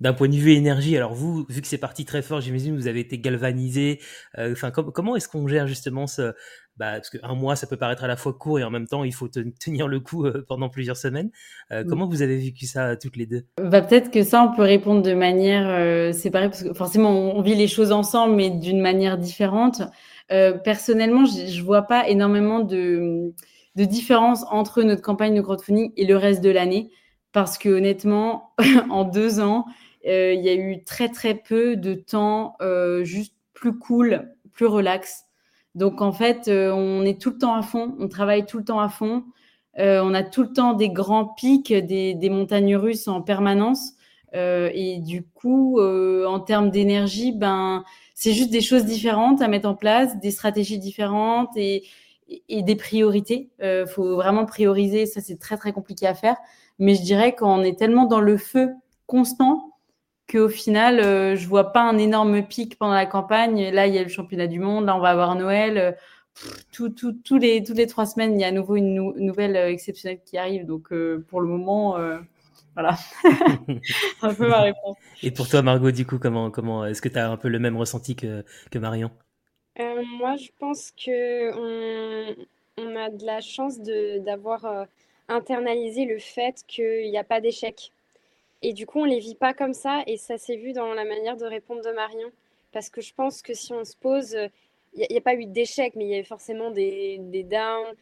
d'un point de vue énergie, alors vous, vu que c'est parti très fort, j'imagine vous avez été galvanisé. Enfin, comment est-ce qu'on gère justement ce, bah, parce qu'un mois, ça peut paraître à la fois court et en même temps, il faut tenir le coup pendant plusieurs semaines. Euh, comment vous avez vécu ça toutes les deux? Bah, Peut-être que ça, on peut répondre de manière euh, séparée, parce que forcément, on vit les choses ensemble, mais d'une manière différente. Euh, personnellement, je ne vois pas énormément de, de différence entre notre campagne de crowdfunding et le reste de l'année, parce que honnêtement, en deux ans, il y a eu très très peu de temps juste plus cool, plus relax. Donc en fait, euh, on est tout le temps à fond, on travaille tout le temps à fond. Euh, on a tout le temps des grands pics, des, montagnes russes en permanence. Euh, et du coup, en termes d'énergie, ben, c'est juste des choses différentes à mettre en place, des stratégies différentes et, des priorités. Il faut vraiment prioriser. Ça, c'est très très compliqué à faire. Mais je dirais qu'on est tellement dans le feu constant qu'au final, euh, je vois pas un énorme pic pendant la campagne. Là, il y a le championnat du monde, là, on va avoir Noël. Euh, tout, tout, tous les, toutes les trois semaines, il y a à nouveau une nouvelle euh, exceptionnelle qui arrive. Donc, pour le moment, voilà. un peu ma réponse. Et pour toi, Margot, du coup, comment, comment est-ce que tu as un peu le même ressenti que, que Marion? Moi, je pense que on, on, a de la chance d'avoir internalisé le fait qu'il n'y a pas d'échec. Et du coup, on les vit pas comme ça. Et ça s'est vu dans la manière de répondre de Marion. Parce que je pense que si on se pose, il n'y a, pas eu d'échec, mais il y avait forcément des, downs.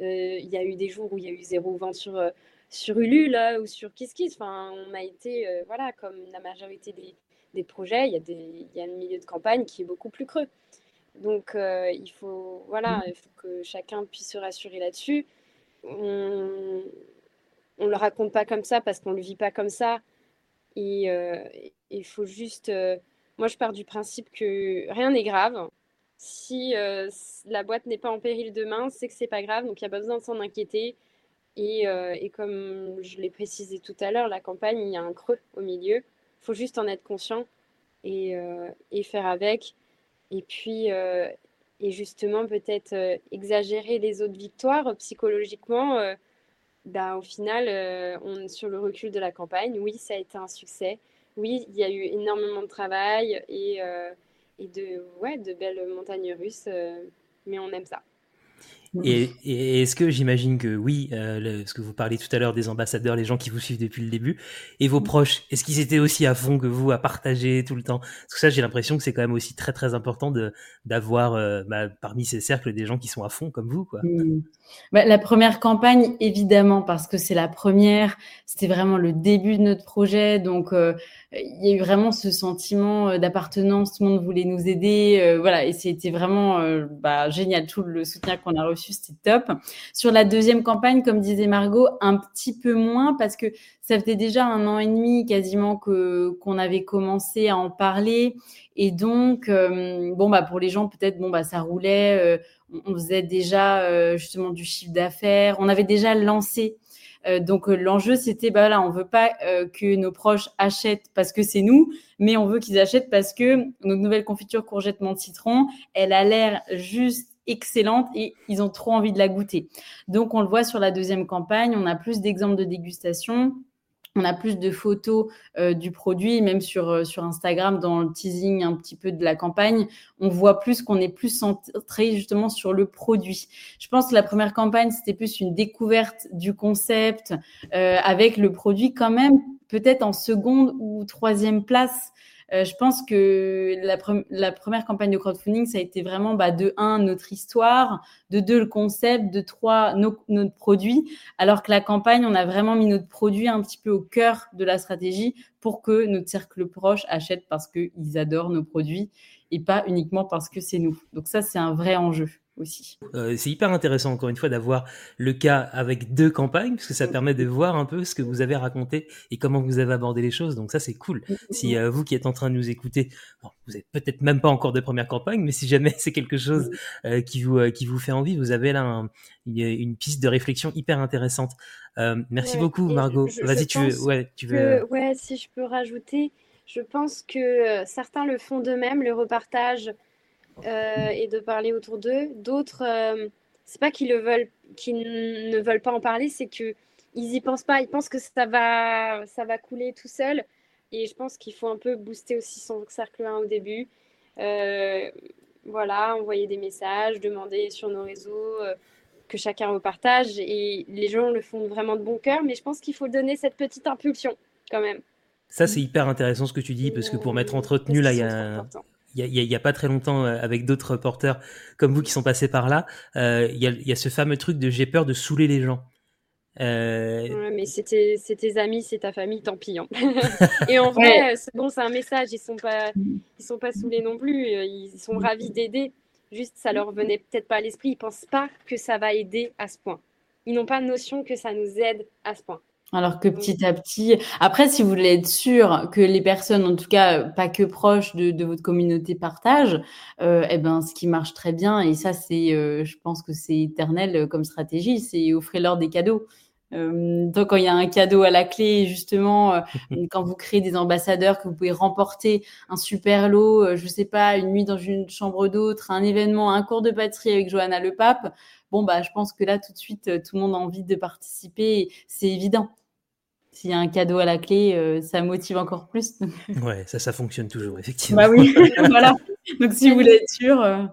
Euh, il y a eu des jours où il y a eu zéro sur, euh, sur Ulu là, ou sur KissKiss. Enfin, on a été, euh, voilà, comme la majorité des, projets, il y, a des, il y a un milieu de campagne qui est beaucoup plus creux. Donc, il, faut, voilà, il faut que chacun puisse se rassurer là-dessus. On, on le raconte pas comme ça parce qu'on le vit pas comme ça. Et euh, il faut juste. Euh, moi, je pars du principe que rien n'est grave. Si euh, la boîte n'est pas en péril demain, c'est que c'est pas grave. Donc, il n'y a pas besoin de s'en inquiéter. Et, comme je l'ai précisé tout à l'heure, la campagne, il y a un creux au milieu. Il faut juste en être conscient et faire avec. Et puis, et justement, peut-être exagérer les autres victoires psychologiquement bah, au final, euh, sur le recul de la campagne, oui, ça a été un succès. Oui, il y a eu énormément de travail et, euh, de belles montagnes russes, euh, mais on aime ça. Et, est-ce que j'imagine que oui, euh, ce que vous parliez tout à l'heure des ambassadeurs, les gens qui vous suivent depuis le début, et vos proches, est-ce qu'ils étaient aussi à fond que vous à partager tout le temps? Tout ça, j'ai l'impression que c'est quand même aussi très très important de d'avoir euh, bah, parmi ces cercles des gens qui sont à fond comme vous, quoi. Mmh. Bah, la première campagne, évidemment, parce que c'est la première, c'était vraiment le début de notre projet, donc euh, il y a eu vraiment ce sentiment euh, d'appartenance, tout le monde voulait nous aider, euh, voilà, et c'était vraiment euh, bah, génial, tout le soutien qu'on a reçu, c'était top. Sur la deuxième campagne, comme disait Margot, un petit peu moins parce que ça faisait déjà un an et demi quasiment qu'on avait commencé à en parler, et donc bon bah pour les gens peut-être bon bah ça roulait, on faisait déjà justement du chiffre d'affaires, on avait déjà lancé euh, donc euh, l'enjeu, c'était, bah là, on veut pas euh, que nos proches achètent parce que c'est nous, mais on veut qu'ils achètent parce que notre nouvelle confiture courgette menthe citron, elle a l'air juste excellente et ils ont trop envie de la goûter. Donc on le voit sur la deuxième campagne, on a plus d'exemples de dégustation on a plus de photos euh, du produit, même sur, euh, sur Instagram, dans le teasing un petit peu de la campagne, on voit plus qu'on est plus centré justement sur le produit. Je pense que la première campagne, c'était plus une découverte du concept euh, avec le produit quand même peut-être en seconde ou troisième place euh, je pense que la, première campagne de crowdfunding, ça a été vraiment bah, de un, notre histoire, de deux, le concept, de trois, notre produit, alors que la campagne, on a vraiment mis notre produit un petit peu au cœur de la stratégie pour que notre cercle proche achète parce qu'ils adorent nos produits et pas uniquement parce que c'est nous. Donc ça, c'est un vrai enjeu aussi. Euh, c'est hyper intéressant encore une fois d'avoir le cas avec deux campagnes parce que ça permet de voir un peu ce que vous avez raconté et comment vous avez abordé les choses. Donc ça c'est cool. Si. Euh, vous qui êtes en train de nous écouter, vous êtes peut-être même pas encore de première campagne, mais si jamais c'est quelque chose euh, qui vous qui vous fait envie, vous avez là une piste de réflexion hyper intéressante. merci beaucoup Margot. Vas-y tu veux ouais tu veux. ouais si je peux rajouter, je pense que certains le font d'eux-mêmes, le repartage euh, et de parler autour d'eux. D'autres, euh, c'est pas qu'ils le veulent, qu'ils ne veulent pas en parler, c'est que ils y pensent pas. Ils pensent que ça va, ça va couler tout seul. Et je pense qu'il faut un peu booster aussi son cercle 1 au début. Euh, voilà, envoyer des messages, demander sur nos réseaux que chacun repartage. Et les gens le font vraiment de bon cœur, mais je pense qu'il faut donner cette petite impulsion quand même. Ça, c'est hyper intéressant ce que tu dis, parce que pour m'être entretenu, là, il y a, il n'y a, pas très longtemps euh, avec d'autres reporters comme vous qui sont passés par là, euh, il y, a, ce fameux truc de j'ai peur de saouler les gens. Euh... mais c'est tes, amis, c'est ta famille, tant pis. Hein. et en vrai, c'est bon, c'est un message. Ils sont pas, ils sont pas saoulés non plus. Ils sont ravis d'aider. Juste, ça leur venait peut-être pas à l'esprit. Ils pensent pas que ça va aider à ce point. Ils n'ont pas notion que ça nous aide à ce point. Alors que petit à petit, après, si vous voulez être sûr que les personnes, en tout cas pas que proches de, votre communauté, partagent, euh, eh ben, ce qui marche très bien, et ça, c'est, euh, je pense que c'est éternel comme stratégie, c'est offrir-leur des cadeaux. Donc, quand il y a un cadeau à la clé, justement, quand vous créez des ambassadeurs, que vous pouvez remporter un super lot, je sais pas, une nuit dans une chambre d'autre, un événement, un cours de patrie avec Johanna Le Pape, bon, bah, je pense que là, tout de suite, tout le monde a envie de participer. C'est évident s'il y a un cadeau à la clé, euh, ça motive encore plus. ouais, ça, ça fonctionne toujours, effectivement. Bah oui, voilà. Donc si vous voulez être sûr. Euh,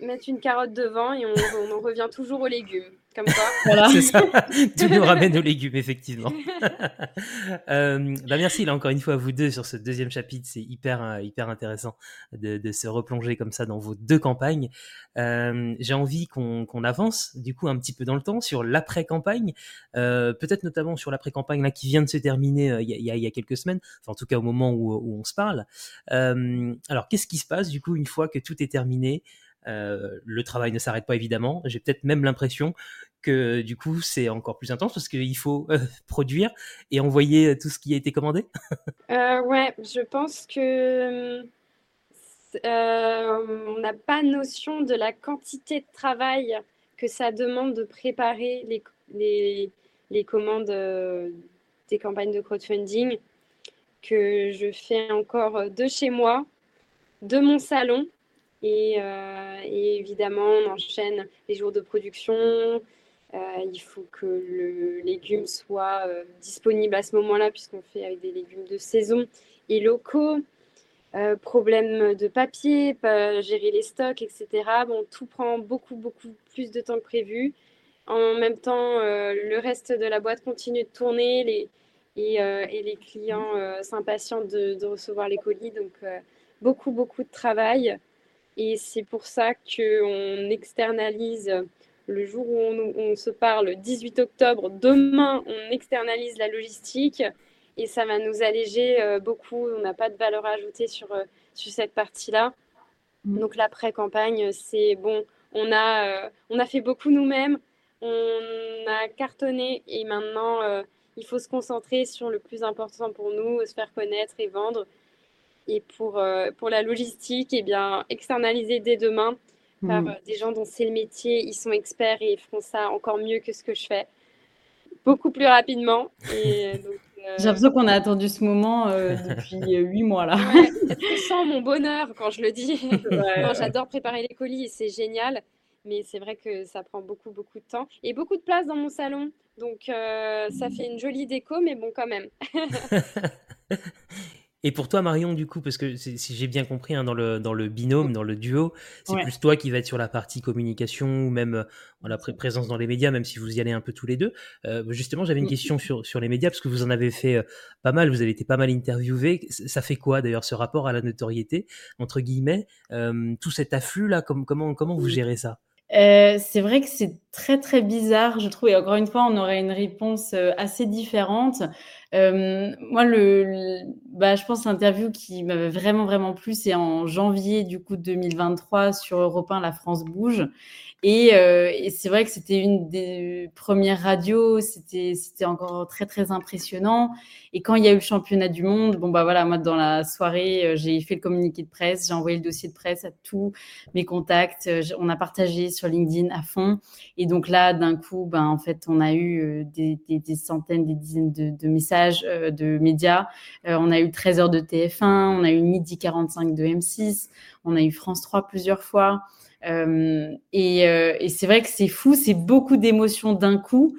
Mettre une carotte devant et on, on revient toujours aux légumes. Comme quoi. Voilà. C'est ça. Tu nous ramènes aux légumes, effectivement. euh, bah merci là encore une fois à vous deux sur ce deuxième chapitre. C'est hyper euh, hyper intéressant de, de, se replonger comme ça dans vos deux campagnes. Euh, J'ai envie qu'on qu'on avance du coup un petit peu dans le temps sur l'après campagne, euh, peut-être notamment sur l'après campagne là qui vient de se terminer euh, il y, a, y, a, quelques semaines, enfin en tout cas au moment où, où on se parle. Euh, alors qu'est-ce qui se passe du coup une fois que tout est terminé? Euh, le travail ne s'arrête pas évidemment. J'ai peut-être même l'impression que du coup c'est encore plus intense parce qu'il faut euh, produire et envoyer tout ce qui a été commandé. euh, ouais, je pense que euh, on n'a pas notion de la quantité de travail que ça demande de préparer les commandes des campagnes de crowdfunding que je fais encore de chez moi, de mon salon euh, et, évidemment, on enchaîne les jours de production. Euh, il faut que le légume soit euh, disponible à ce moment-là, puisqu'on fait avec des légumes de saison et locaux. problème de papier, gérer les stocks, etc. Bon, tout prend beaucoup, beaucoup plus de temps que prévu. En même temps, le reste de la boîte continue de tourner et les clients s'impatientent de, de, recevoir les colis. Donc, beaucoup, beaucoup de travail. Et c'est pour ça qu'on externalise le jour où on, se parle, 18 octobre, demain, on externalise la logistique et ça va nous alléger euh, beaucoup. On n'a pas de valeur ajoutée sur, euh, sur cette partie-là. Mm. Donc l'après-campagne, c'est bon, on a, euh, on a fait beaucoup nous-mêmes, on a cartonné et maintenant, il faut se concentrer sur le plus important pour nous, se faire connaître et vendre. Et pour, pour la logistique, eh bien, externaliser dès demain par mm. euh, des gens dont c'est le métier, ils sont experts et ils feront ça encore mieux que ce que je fais, beaucoup plus rapidement. Et euh, J'ai l'impression qu'on a attendu ce moment euh, depuis huit mois là. je sens mon bonheur quand je le dis. J'adore préparer les colis et c'est génial. Mais c'est vrai que ça prend beaucoup, beaucoup de temps et beaucoup de place dans mon salon. Donc ça fait une jolie déco, mais bon quand même. Et pour toi, Marion, du coup, parce que si j'ai bien compris, hein, dans, le, dans le binôme, dans le duo, c'est plus toi qui va être sur la partie communication ou même euh, la présence dans les médias, même si vous y allez un peu tous les deux. Euh, justement, j'avais une question sur, sur les médias, parce que vous en avez fait euh, pas mal, vous avez été pas mal interviewé. Ça fait quoi d'ailleurs ce rapport à la notoriété, entre guillemets Tout cet afflux-là, comment, comment vous gérez ça? C'est vrai que c'est très très bizarre, je trouve. Et encore une fois, on aurait une réponse assez différente. Euh, moi, le, bah, je pense l'interview qui m'avait vraiment, vraiment plu, c'est en janvier du coup 2023 sur Europe 1, La France bouge. Euh, et, c'est vrai que c'était une des premières radios, c'était c'était encore très très impressionnant. Et quand il y a eu le championnat du monde, bon bah voilà, moi dans la soirée, euh, j'ai fait le communiqué de presse, j'ai envoyé le dossier de presse à tous mes contacts, euh, on a partagé sur LinkedIn à fond. Donc là, d'un coup, ben en fait, on a eu des, des, centaines, des dizaines de, messages de médias. on a eu 13 heures de TF1, on a eu midi 45 de M6, on a eu France 3 plusieurs fois. Euh, euh, et, c'est vrai que c'est fou, c'est beaucoup d'émotions d'un coup.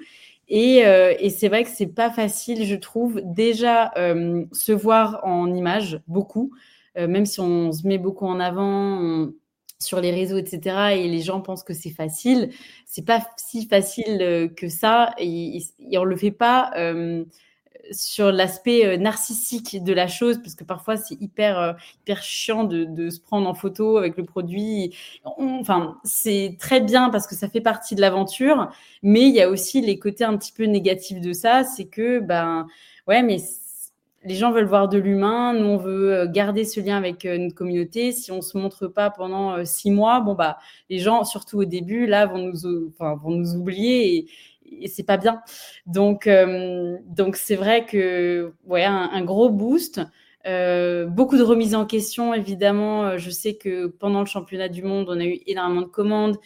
Et, euh, et c'est vrai que c'est pas facile, je trouve, déjà se voir en image beaucoup, même si on se met beaucoup en avant. Sur les réseaux, etc. Et les gens pensent que c'est facile. C'est pas si facile que ça. Et, et on le fait pas sur l'aspect euh, narcissique de la chose, parce que parfois c'est hyper, euh, hyper chiant de, se prendre en photo avec le produit. enfin, c'est très bien parce que ça fait partie de l'aventure, mais il y a aussi les côtés un petit peu négatifs de ça, c'est que, ben, ouais, mais les gens veulent voir de l'humain, nous on veut euh, garder ce lien avec notre communauté. Si on se montre pas pendant six mois, bon bah les gens, surtout au début, là vont nous, vont nous oublier et, c'est pas bien. Donc, euh, donc c'est vrai que ouais, un, gros boost. Euh, beaucoup de remises en question, évidemment. Euh, je sais que pendant le championnat du monde, on a eu énormément de commandes.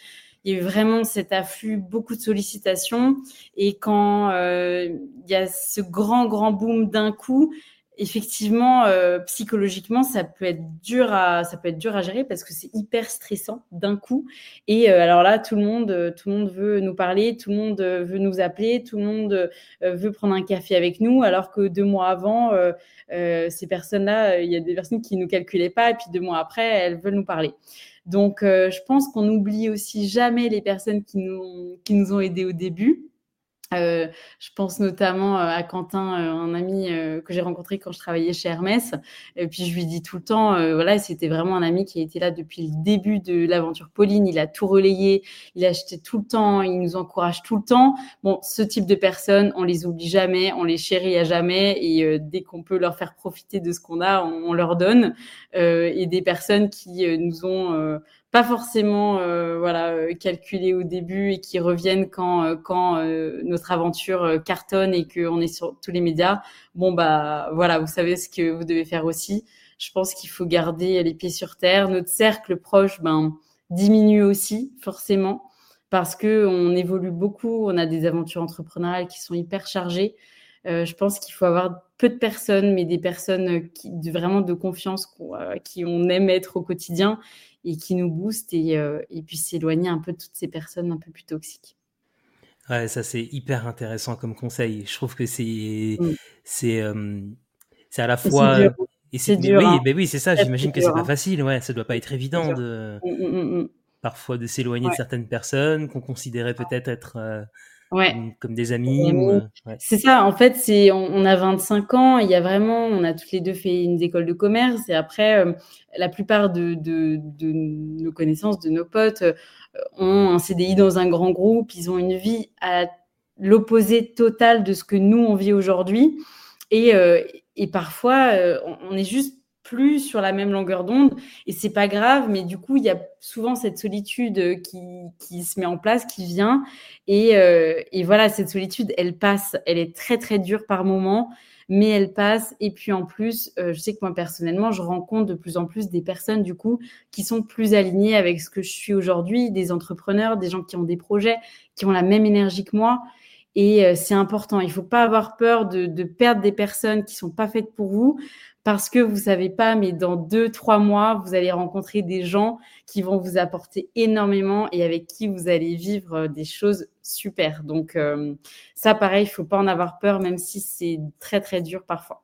Il y a eu vraiment cet afflux, beaucoup de sollicitations. Et quand il y a ce grand, grand boom d'un coup, effectivement, euh, psychologiquement, ça peut être dur à, ça peut être dur à gérer parce que c'est hyper stressant d'un coup. Et euh, alors là, tout le monde, euh, tout le monde veut nous parler, tout le monde veut nous appeler, tout le monde veut prendre un café avec nous, alors que deux mois avant, ces personnes-là, il y a des personnes qui nous calculaient pas, et puis deux mois après, elles veulent nous parler. Donc, je pense qu'on n'oublie aussi jamais les personnes qui nous, qui nous ont aidés au début. Euh, je pense notamment euh, à Quentin, euh, un ami que j'ai rencontré quand je travaillais chez Hermès. Et puis je lui dis tout le temps, voilà, c'était vraiment un ami qui a été là depuis le début de l'aventure Pauline. Il a tout relayé, il a acheté tout le temps, il nous encourage tout le temps. Bon, ce type de personnes, on les oublie jamais, on les chérit à jamais, et dès qu'on peut leur faire profiter de ce qu'on a, on, on leur donne. et des personnes qui nous ont pas forcément euh, voilà euh, calculés au début et qui reviennent quand euh, quand notre aventure cartonne et qu'on est sur tous les médias. Bon bah voilà, vous savez ce que vous devez faire aussi. Je pense qu'il faut garder les pieds sur terre. Notre cercle proche, ben diminue aussi forcément parce que on évolue beaucoup. On a des aventures entrepreneuriales qui sont hyper chargées. Je pense qu'il faut avoir peu de personnes, mais des personnes qui, vraiment de confiance, qui on aime être au quotidien et qui nous booste et, euh, et puis s'éloigner un peu de toutes ces personnes un peu plus toxiques. Ouais, ça c'est hyper intéressant comme conseil. Je trouve que c'est mm. c'est euh, c'est à la fois Et c'est dur. Oui, hein. oui, c'est ça. J'imagine que c'est pas hein. facile. Ouais, ça doit pas être évident de mmh, mmh, mmh, parfois de s'éloigner de certaines personnes qu'on considérait peut-être être, euh, comme, des amis. Euh, c'est ça. En fait, c'est on, a 25 ans. Il y a vraiment, on a toutes les deux fait une école de commerce. Et après, euh, la plupart de, de, de, nos connaissances, de nos potes, ont un CDI dans un grand groupe. Ils ont une vie à l'opposé total de ce que nous on vit aujourd'hui. Et, et parfois, euh, on est juste plus sur la même longueur d'onde et c'est pas grave mais du coup il y a souvent cette solitude qui, qui se met en place qui vient et, euh, et, voilà cette solitude elle passe elle est très très dure par moment mais elle passe et puis en plus euh, je sais que moi personnellement je rencontre de plus en plus des personnes du coup qui sont plus alignées avec ce que je suis aujourd'hui des entrepreneurs des gens qui ont des projets qui ont la même énergie que moi et euh, c'est important. Il ne faut pas avoir peur de, perdre des personnes qui sont pas faites pour vous parce que vous savez pas, mais dans deux, trois mois, vous allez rencontrer des gens qui vont vous apporter énormément et avec qui vous allez vivre euh, des choses super. Donc euh, ça, pareil, il faut pas en avoir peur, même si c'est très très dur parfois.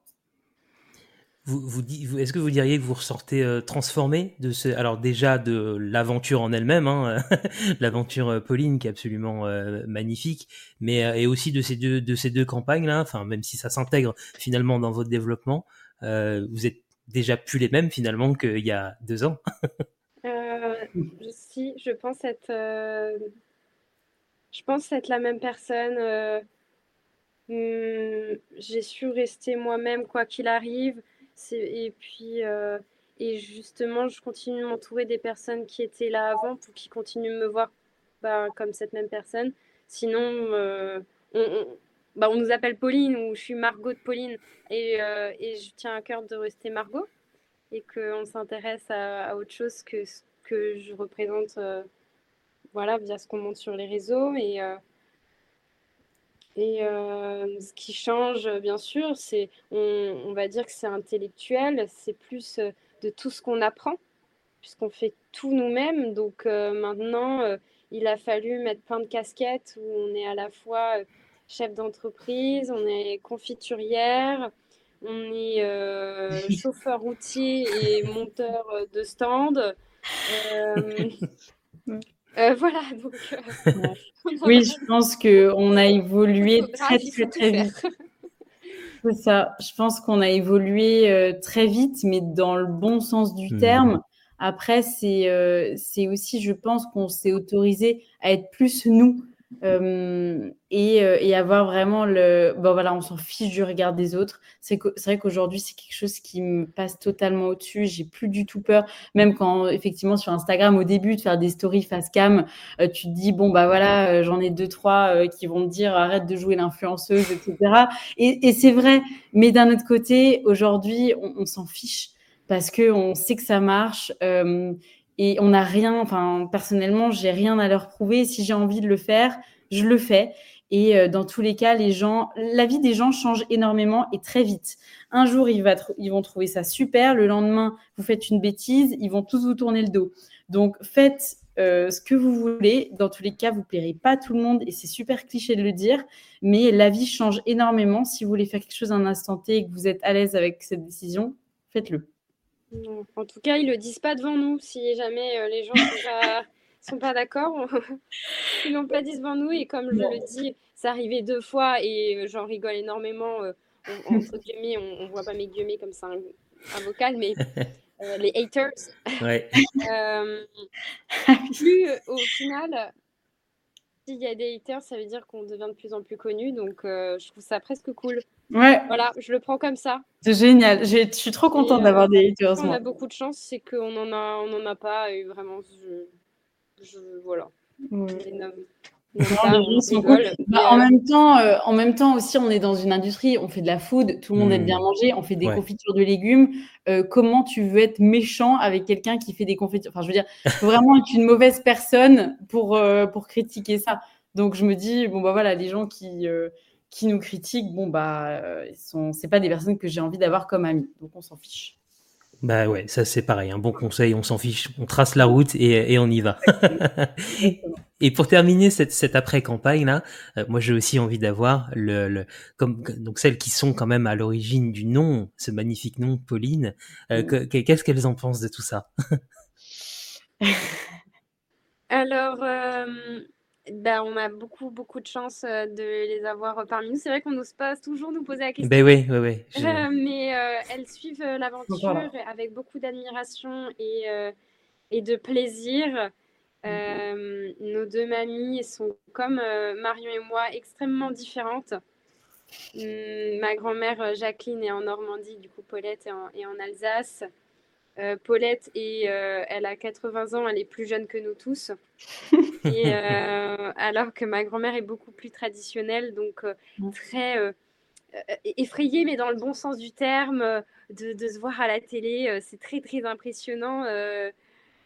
Est-ce que vous diriez que vous ressortez euh, transformé de ce, alors déjà de l'aventure en elle-même, hein, l'aventure Pauline qui est absolument magnifique, mais et aussi de ces deux de ces deux campagnes là, enfin même si ça s'intègre finalement dans votre développement, vous êtes déjà plus les mêmes finalement qu'il y a deux ans. si, je pense être, je pense être la même personne. Hmm, j'ai su rester moi-même quoi qu'il arrive et puis, euh, et justement, je continue de m'entourer des personnes qui étaient là avant pour qu'ils continuent de me voir bah, comme cette même personne. Sinon, euh, on, bah, on, nous appelle Pauline ou je suis Margot de Pauline et, euh, et je tiens à cœur de rester Margot et qu'on s'intéresse à, autre chose que ce que je représente voilà, via ce qu'on monte sur les réseaux. Et, et euh, ce qui change, bien sûr, c'est, on, va dire que c'est intellectuel, c'est plus euh, de tout ce qu'on apprend, puisqu'on fait tout nous-mêmes. Donc euh, maintenant, il a fallu mettre plein de casquettes où on est à la fois chef d'entreprise, on est confiturière, on est chauffeur routier et monteur de stand. Euh, voilà, donc. Euh, oui, je pense qu'on a évolué très, très, très vite. C'est ça. Je pense qu'on a évolué euh, très vite, mais dans le bon sens du mmh. terme. Après, c'est c'est aussi, je pense, qu'on s'est autorisé à être plus nous. Euh, et, euh, et, avoir vraiment le. Bon, voilà, on s'en fiche du regard des autres. C'est vrai qu'aujourd'hui, c'est quelque chose qui me passe totalement au-dessus. J'ai plus du tout peur. Même quand, effectivement, sur Instagram, au début, de faire des stories face cam, euh, tu te dis, bon, bah voilà, j'en ai deux, trois qui vont me dire, arrête de jouer l'influenceuse, etc. Et, et c'est vrai. Mais d'un autre côté, aujourd'hui, on, on s'en fiche parce qu'on sait que ça marche. Euh, et on n'a rien, enfin personnellement, j'ai rien à leur prouver. Si j'ai envie de le faire, je le fais. Et euh, dans tous les cas, les gens, la vie des gens change énormément et très vite. Un jour, ils, vont trouver ça super. Le lendemain, vous faites une bêtise, ils vont tous vous tourner le dos. Donc, faites euh, ce que vous voulez. Dans tous les cas, vous plairez pas tout le monde et c'est super cliché de le dire, mais la vie change énormément. Si vous voulez faire quelque chose à un instant T et que vous êtes à l'aise avec cette décision, faites-le. En tout cas, ils le disent pas devant nous. Si jamais euh, les gens sont pas, sont pas d'accord, ils l'ont pas dit devant nous. Et comme je le dis, c'est arrivé deux fois et euh, j'en rigole énormément. Euh, entre guillemets, on, on voit pas mes guillemets comme ça un, vocal, mais les haters. Ouais. plus au final, s'il y a des haters, ça veut dire qu'on devient de plus en plus connu. Donc, je trouve ça presque cool. Ouais. Voilà, je le prends comme ça. C'est génial. Je suis trop contente d'avoir euh, des haters. On a beaucoup de chance, c'est qu'on n'en a, on en a pas. Et vraiment, je, je voilà. Bah, en même temps, euh, en même temps aussi, on est dans une industrie, on fait de la food, tout le monde aime bien hmm. manger, on fait des confitures de légumes. Euh, comment tu veux être méchant avec quelqu'un qui fait des confitures? Enfin, je veux dire, faut vraiment être une mauvaise personne pour euh, pour critiquer ça. Donc je me dis bon bah voilà, les gens qui qui nous critiquent, bon bah sont, c'est pas des personnes que j'ai envie d'avoir comme amis, donc on s'en fiche. Bah ouais, ça c'est pareil, un bon conseil, on s'en fiche, on trace la route et, et on y va. Et pour terminer cette, cette après-campagne là, euh, moi j'ai aussi envie d'avoir le, le, comme donc celles qui sont quand même à l'origine du nom, ce magnifique nom, Pauline. Euh, Qu'est-ce qu'elles en pensent de tout ça? Alors, euh, ben, on a beaucoup beaucoup de chance euh, de les avoir parmi nous. C'est vrai qu'on n'ose pas toujours nous poser la question. Ben oui, oui, oui. mais elles suivent l'aventure avec beaucoup d'admiration et, et de plaisir. Euh, nos deux mamies sont comme euh, Marion et moi extrêmement différentes. Hum, ma grand-mère euh, Jacqueline est en Normandie, du coup Paulette est en, Alsace. Paulette et elle a 80 ans, elle est plus jeune que nous tous. Et, alors que ma grand-mère est beaucoup plus traditionnelle, donc très effrayée, mais dans le bon sens du terme, de, de se voir à la télé, c'est très très impressionnant.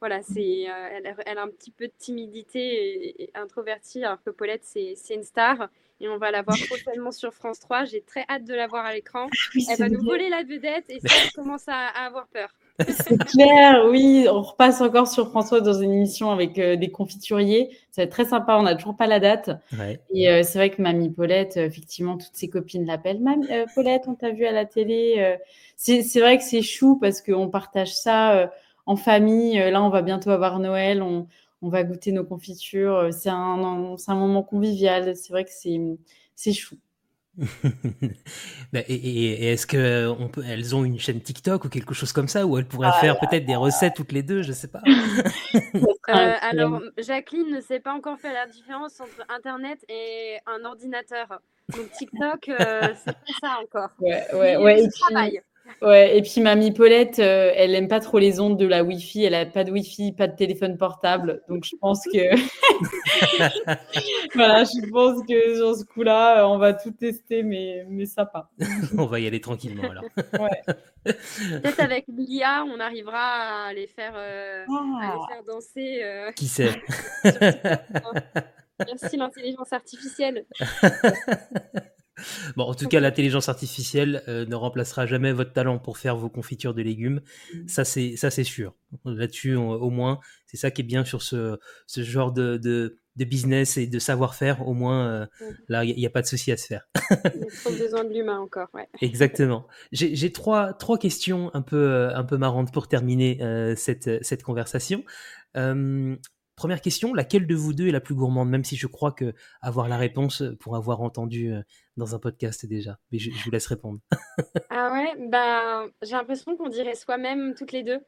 Voilà, c'est, euh, elle, a un petit peu de timidité et, introvertie, alors que Paulette, c'est, une star. Et on va la voir prochainement sur France 3. J'ai très hâte de la voir à l'écran. Elle va nous voler la vedette et ça, elle commence à, avoir peur. C'est clair, oui. On repasse encore sur François dans une émission avec euh, des confituriers. Ça va être très sympa. On n'a toujours pas la date. Et euh, c'est vrai que Mamie Paulette, effectivement, toutes ses copines l'appellent. Mamie Paulette, on t'a vu à la télé. C'est, c'est vrai que c'est chou parce qu'on partage ça en famille. Euh, là, on va bientôt avoir Noël, on, va goûter nos confitures. Euh, c'est un, un, moment convivial. C'est vrai que c'est chou. Bah, et, est-ce qu'elles ont une chaîne TikTok ou quelque chose comme ça où elles pourraient faire ah peut-être des recettes toutes les deux, je sais pas. Euh, alors Jacqueline ne sait pas encore faire la différence entre Internet et un ordinateur. Donc TikTok, c'est pas ça encore. Ouais, ouais, ouais. Ouais, et puis mamie Paulette, euh, elle aime pas trop les ondes de la Wi-Fi. Elle a pas de Wi-Fi, pas de téléphone portable. Donc je pense que voilà, je pense que sur ce coup-là, on va tout tester, mais mais ça pas. on va y aller tranquillement alors. ouais. Peut-être avec l'IA, on arrivera à les faire, euh, à les ah. faire danser. Euh, Qui sait? Merci l'intelligence artificielle. Bon, en tout cas, l'intelligence artificielle euh, ne remplacera jamais votre talent pour faire vos confitures de légumes. Mmh. Ça, c'est ça, c'est sûr. Là-dessus, au moins, c'est ça qui est bien sur ce, ce genre de, de, de business et de savoir-faire. Au moins, euh, mmh. là, il n'y a, pas de souci à se faire. il faut besoin de l'humain encore. Ouais. Exactement. J'ai trois, trois questions un peu, euh, un peu marrantes pour terminer cette, cette conversation. Première question, laquelle de vous deux est la plus gourmande Même si je crois que avoir la réponse pour avoir entendu euh, dans un podcast déjà. Mais je, vous laisse répondre. ah ouais, bah j'ai l'impression qu'on dirait soi-même toutes les deux.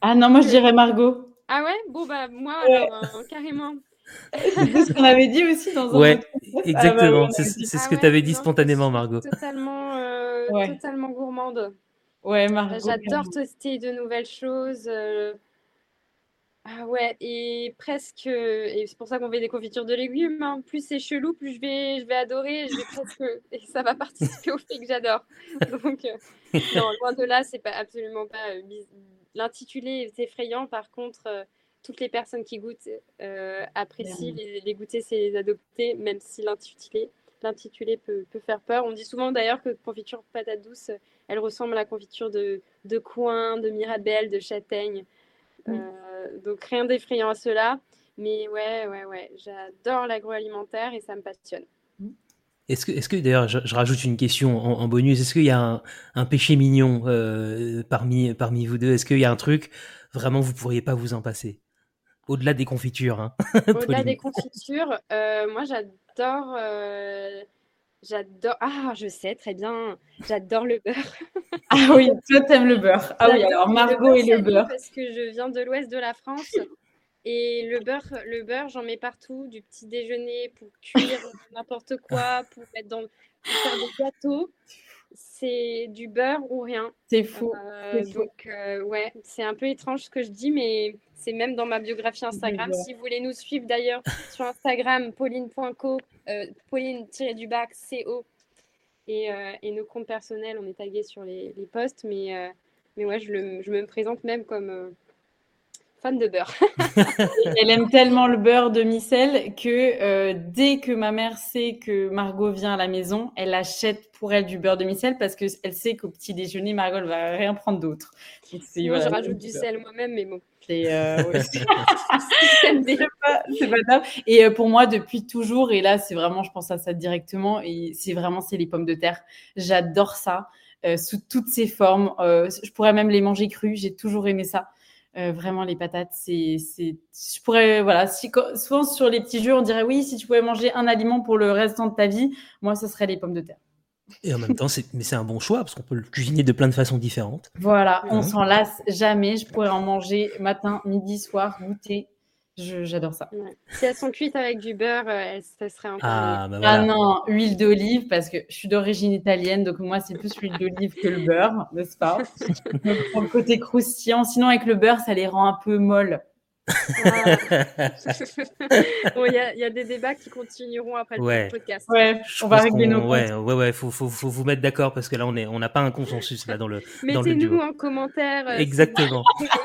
Ah non, moi je dirais Margot. Ah ouais? Bon bah moi alors, euh, carrément. C'est ce qu'on avait dit aussi dans un Ouais, exactement. Ah bah c'est ce ah que tu avais dit spontanément, Margot. Totalement, euh, totalement gourmande. Ouais, Margot. J'adore tester de nouvelles choses. Ah ouais, et presque, et c'est pour ça qu'on fait des confitures de légumes. Hein. Plus c'est chelou, plus je vais, je vais adorer, je vais presque, et ça va participer au fait que j'adore. Donc, euh, non, loin de là, c'est pas absolument pas. Euh, l'intitulé est effrayant. Par contre, euh, toutes les personnes qui goûtent apprécient les, les, goûter, c'est les adopter, même si l'intitulé, l'intitulé peut, peut, faire peur. On dit souvent d'ailleurs que confiture patate douce, elle ressemble à la confiture de, de coin, de mirabelle, de châtaigne. Euh, donc rien d'effrayant à cela. Mais ouais, ouais, ouais, j'adore l'agroalimentaire et ça me passionne. Est-ce que, est que d'ailleurs, je, rajoute une question en, bonus, est-ce qu'il y a un, péché mignon euh, parmi, parmi vous deux? Est-ce qu'il y a un truc, vraiment, vous pourriez pas vous en passer? Au-delà des confitures. Hein, Au-delà des confitures, euh, moi j'adore J'adore. Ah, je sais très bien. J'adore le beurre. ah oui, toi t'aimes le beurre. Ah oui, alors Margot et le beurre. Parce que je viens de l'ouest de la France et le beurre, le beurre, j'en mets partout, du petit déjeuner pour cuire n'importe quoi, pour mettre dans, pour faire des gâteaux. C'est du beurre ou rien. C'est fou. Euh, donc euh, ouais, c'est un peu étrange ce que je dis, mais c'est même dans ma biographie Instagram. Si vous voulez nous suivre d'ailleurs sur Instagram, pauline.co, euh, pauline-du-bac, CO. Et, et, nos comptes personnels, on est tagués sur les, les posts. Mais, mais ouais, je, le, je, me présente même comme fan de beurre. Elle aime tellement le beurre de micelle que dès que ma mère sait que Margot vient à la maison, elle achète pour elle du beurre de micelle parce qu'elle sait qu'au petit déjeuner, Margot ne va rien prendre d'autre. Moi, je rajoute du sel moi-même, mais bon. C'est euh, pas, top. Et euh, pour moi, depuis toujours, et là, c'est vraiment, je pense à ça directement, et c'est vraiment, c'est les pommes de terre. J'adore ça. Euh, sous toutes ses formes. je pourrais même les manger crues. J'ai toujours aimé ça. Vraiment, les patates, c'est, c'est, je pourrais, voilà, si, souvent sur les petits jeux, on dirait oui, si tu pouvais manger un aliment pour le restant de ta vie, moi, ce serait les pommes de terre. Et en même temps, c'est, mais c'est un bon choix parce qu'on peut le cuisiner de plein de façons différentes. Voilà, on s'en lasse jamais. Je pourrais en manger matin, midi, soir, goûter. J'adore ça. Si elles sont cuites avec du beurre, euh, ça serait encore ah, bah ah non, huile d'olive parce que je suis d'origine italienne, donc moi c'est plus l'huile d'olive que le beurre, n'est-ce pas? Pour le côté croustillant. Sinon avec le beurre, ça les rend un peu molles. Il y, a des débats qui continueront après le podcast. Ouais, on va régler nos Ouais, ouais, ouais, faut, faut, faut, vous mettre d'accord parce que là, on n'a pas un consensus là dans le. Mettez-nous en commentaire. Euh, Exactement.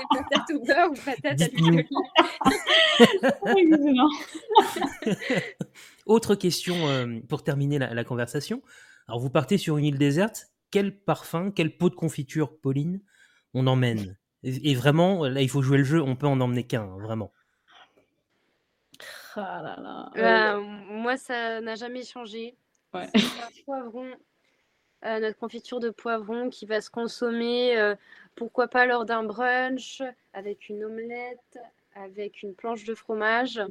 Patate au beurre ou patate à Autre question euh, pour terminer la, la conversation. Alors, vous partez sur une île déserte. Quel parfum, quelle pot de confiture, Pauline, on emmène? Et, vraiment, là, il faut jouer le jeu, on peut en emmener qu'un, hein, vraiment. Ah bah, moi, ça n'a jamais changé. Ouais. poivron, euh, notre confiture de poivron qui va se consommer, euh, pourquoi pas lors d'un brunch, avec une omelette, avec une planche de fromage.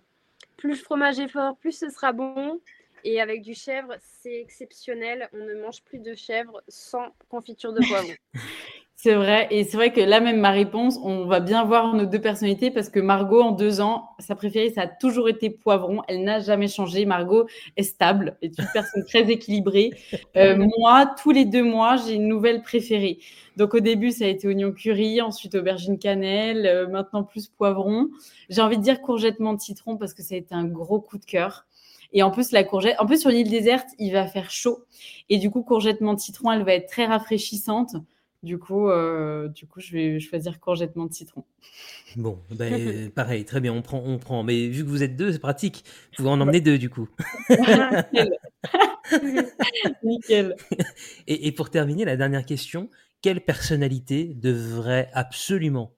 Plus le fromage est fort, plus ce sera bon. Et avec du chèvre, c'est exceptionnel. On ne mange plus de chèvre sans confiture de poivron. C'est vrai. Et c'est vrai que là, même ma réponse, on va bien voir nos deux personnalités parce que Margot, en deux ans, sa préférée, ça a toujours été poivron. Elle n'a jamais changé. Margot est stable, est une personne très équilibrée. Euh, moi, tous les deux mois, j'ai une nouvelle préférée. Donc au début, ça a été oignon curry, ensuite aubergine cannelle, euh, maintenant plus poivron. J'ai envie de dire courgette menthe citron parce que ça a été un gros coup de cœur. Et en plus, la courgette, en plus sur l'île déserte, il va faire chaud. Et du coup, courgette menthe citron, elle va être très rafraîchissante. Du coup, euh, du coup, je vais choisir courgette de citron. Bon, ben, pareil, très bien, on prend, on prend. Mais vu que vous êtes deux, c'est pratique. Vous pouvez en emmener deux, du coup. Nickel. Et, pour terminer, la dernière question quelle personnalité devrait absolument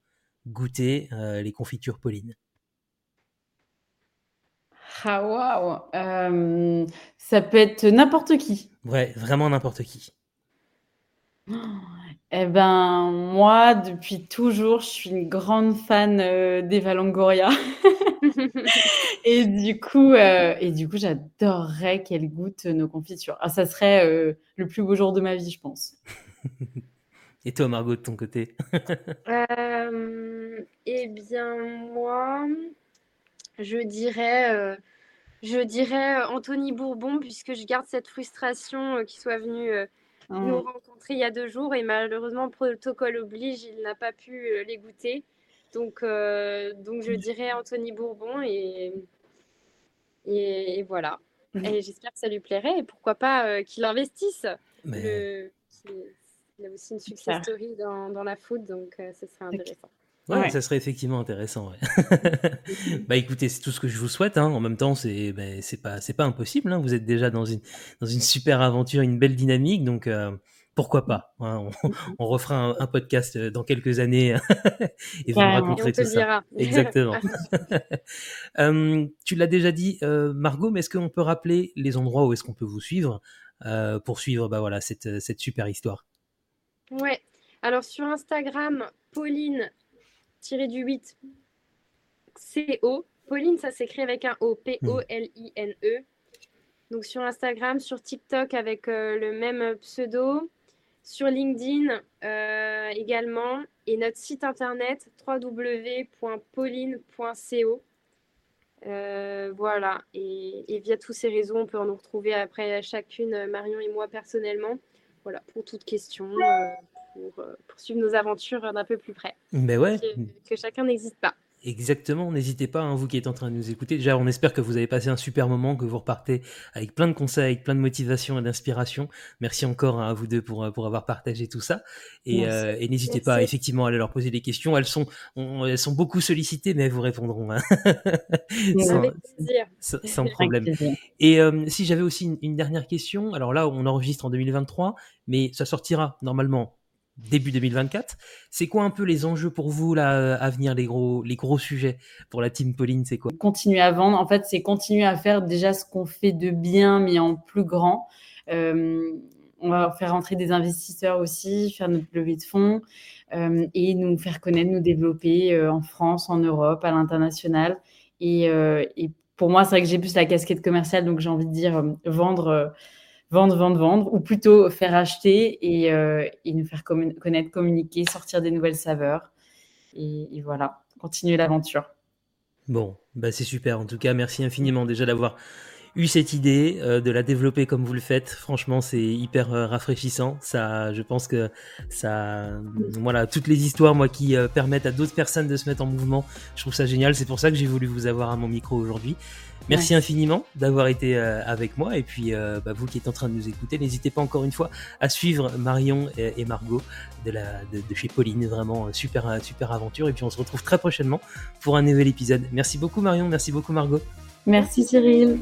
goûter euh, les confitures Pauline? Ah waouh euh, Ça peut être n'importe qui. Ouais, vraiment n'importe qui. Eh ben, moi, depuis toujours, je suis une grande fan euh, d'Eva Longoria. et du coup, euh, et du coup, j'adorerais qu'elle goûte nos confitures. Ah, ça serait euh, le plus beau jour de ma vie, je pense. et toi, Margot, de ton côté? Eh bien, moi, je dirais, je dirais Anthony Bourbon, puisque je garde cette frustration qu'il soit venu nous mmh. rencontrer il y a deux jours et malheureusement, protocole oblige, il n'a pas pu euh, les goûter. Donc, euh, donc je dirais Anthony Bourbon et, et, voilà. Mmh. Et j'espère que ça lui plairait et pourquoi pas euh, qu'il investisse. il a aussi une success story dans, dans la food, donc ce serait intéressant. Ouais, ça serait effectivement intéressant. bah écoutez, c'est tout ce que je vous souhaite. Hein. En même temps, c'est ben, c'est pas c'est pas impossible. Hein. Vous êtes déjà dans une dans une super aventure, une belle dynamique, donc euh, pourquoi pas hein. on, on, refera un, podcast euh, dans quelques années et vous me raconterez tout ça. Exactement. euh, tu l'as déjà dit, euh, Margot, mais est-ce qu'on peut rappeler les endroits où est-ce qu'on peut vous suivre pour suivre bah voilà cette cette super histoire? Ouais. Alors sur Instagram, Pauline du 8 CO. Pauline, ça s'écrit avec un O, P-O-L-I-N-E. Donc sur Instagram, sur TikTok avec euh, le même pseudo, sur LinkedIn euh, également, et notre site internet www.pauline.co. Euh, voilà, et, via tous ces réseaux, on peut nous retrouver après chacune, Marion et moi personnellement, voilà, pour toute question, pour, euh, suivre nos aventures d'un peu plus près. Mais ouais. Que, chacun n'existe pas. Exactement, n'hésitez pas, hein, vous qui êtes en train de nous écouter. Déjà, on espère que vous avez passé un super moment, que vous repartez avec plein de conseils, avec plein de motivation et d'inspiration. Merci encore hein, à vous deux pour, euh, pour avoir partagé tout ça. Et, euh, et n'hésitez pas effectivement à aller leur poser des questions. Elles sont, elles sont beaucoup sollicitées, mais elles vous répondront. Hein. sans, sans, problème. Et si j'avais aussi une, une dernière question, alors là, on enregistre en 2023, mais ça sortira normalement début 2024. C'est quoi un peu les enjeux pour vous là à venir, les gros, les gros sujets pour la team Pauline, c'est quoi? Continuer à vendre, en fait, c'est continuer à faire déjà ce qu'on fait de bien, mais en plus grand. Euh, on va faire rentrer des investisseurs aussi, faire notre levée de fonds euh, et nous faire connaître, nous développer euh, en France, en Europe, à l'international. Et, et, pour moi, c'est vrai que j'ai plus la casquette commerciale, donc j'ai envie de dire vendre vendre, vendre, vendre, ou plutôt faire acheter et, euh, nous faire connaître, communiquer, sortir des nouvelles saveurs. Et, voilà, continuer l'aventure. Bon, bah c'est super. En tout cas, merci infiniment déjà d'avoir eu cette idée, euh, de la développer comme vous le faites. Franchement, c'est hyper euh, rafraîchissant. Ça, je pense que ça, voilà, toutes les histoires, moi, qui permettent à d'autres personnes de se mettre en mouvement, je trouve ça génial. C'est pour ça que j'ai voulu vous avoir à mon micro aujourd'hui. Merci infiniment d'avoir été euh, avec moi. Et puis, euh, bah, vous qui êtes en train de nous écouter, n'hésitez pas encore une fois à suivre Marion et, Margot de, la, de, chez Pauline. Vraiment, euh, super, super aventure. Et puis, on se retrouve très prochainement pour un nouvel épisode. Merci beaucoup, Marion. Merci beaucoup, Margot. Merci, Cyril.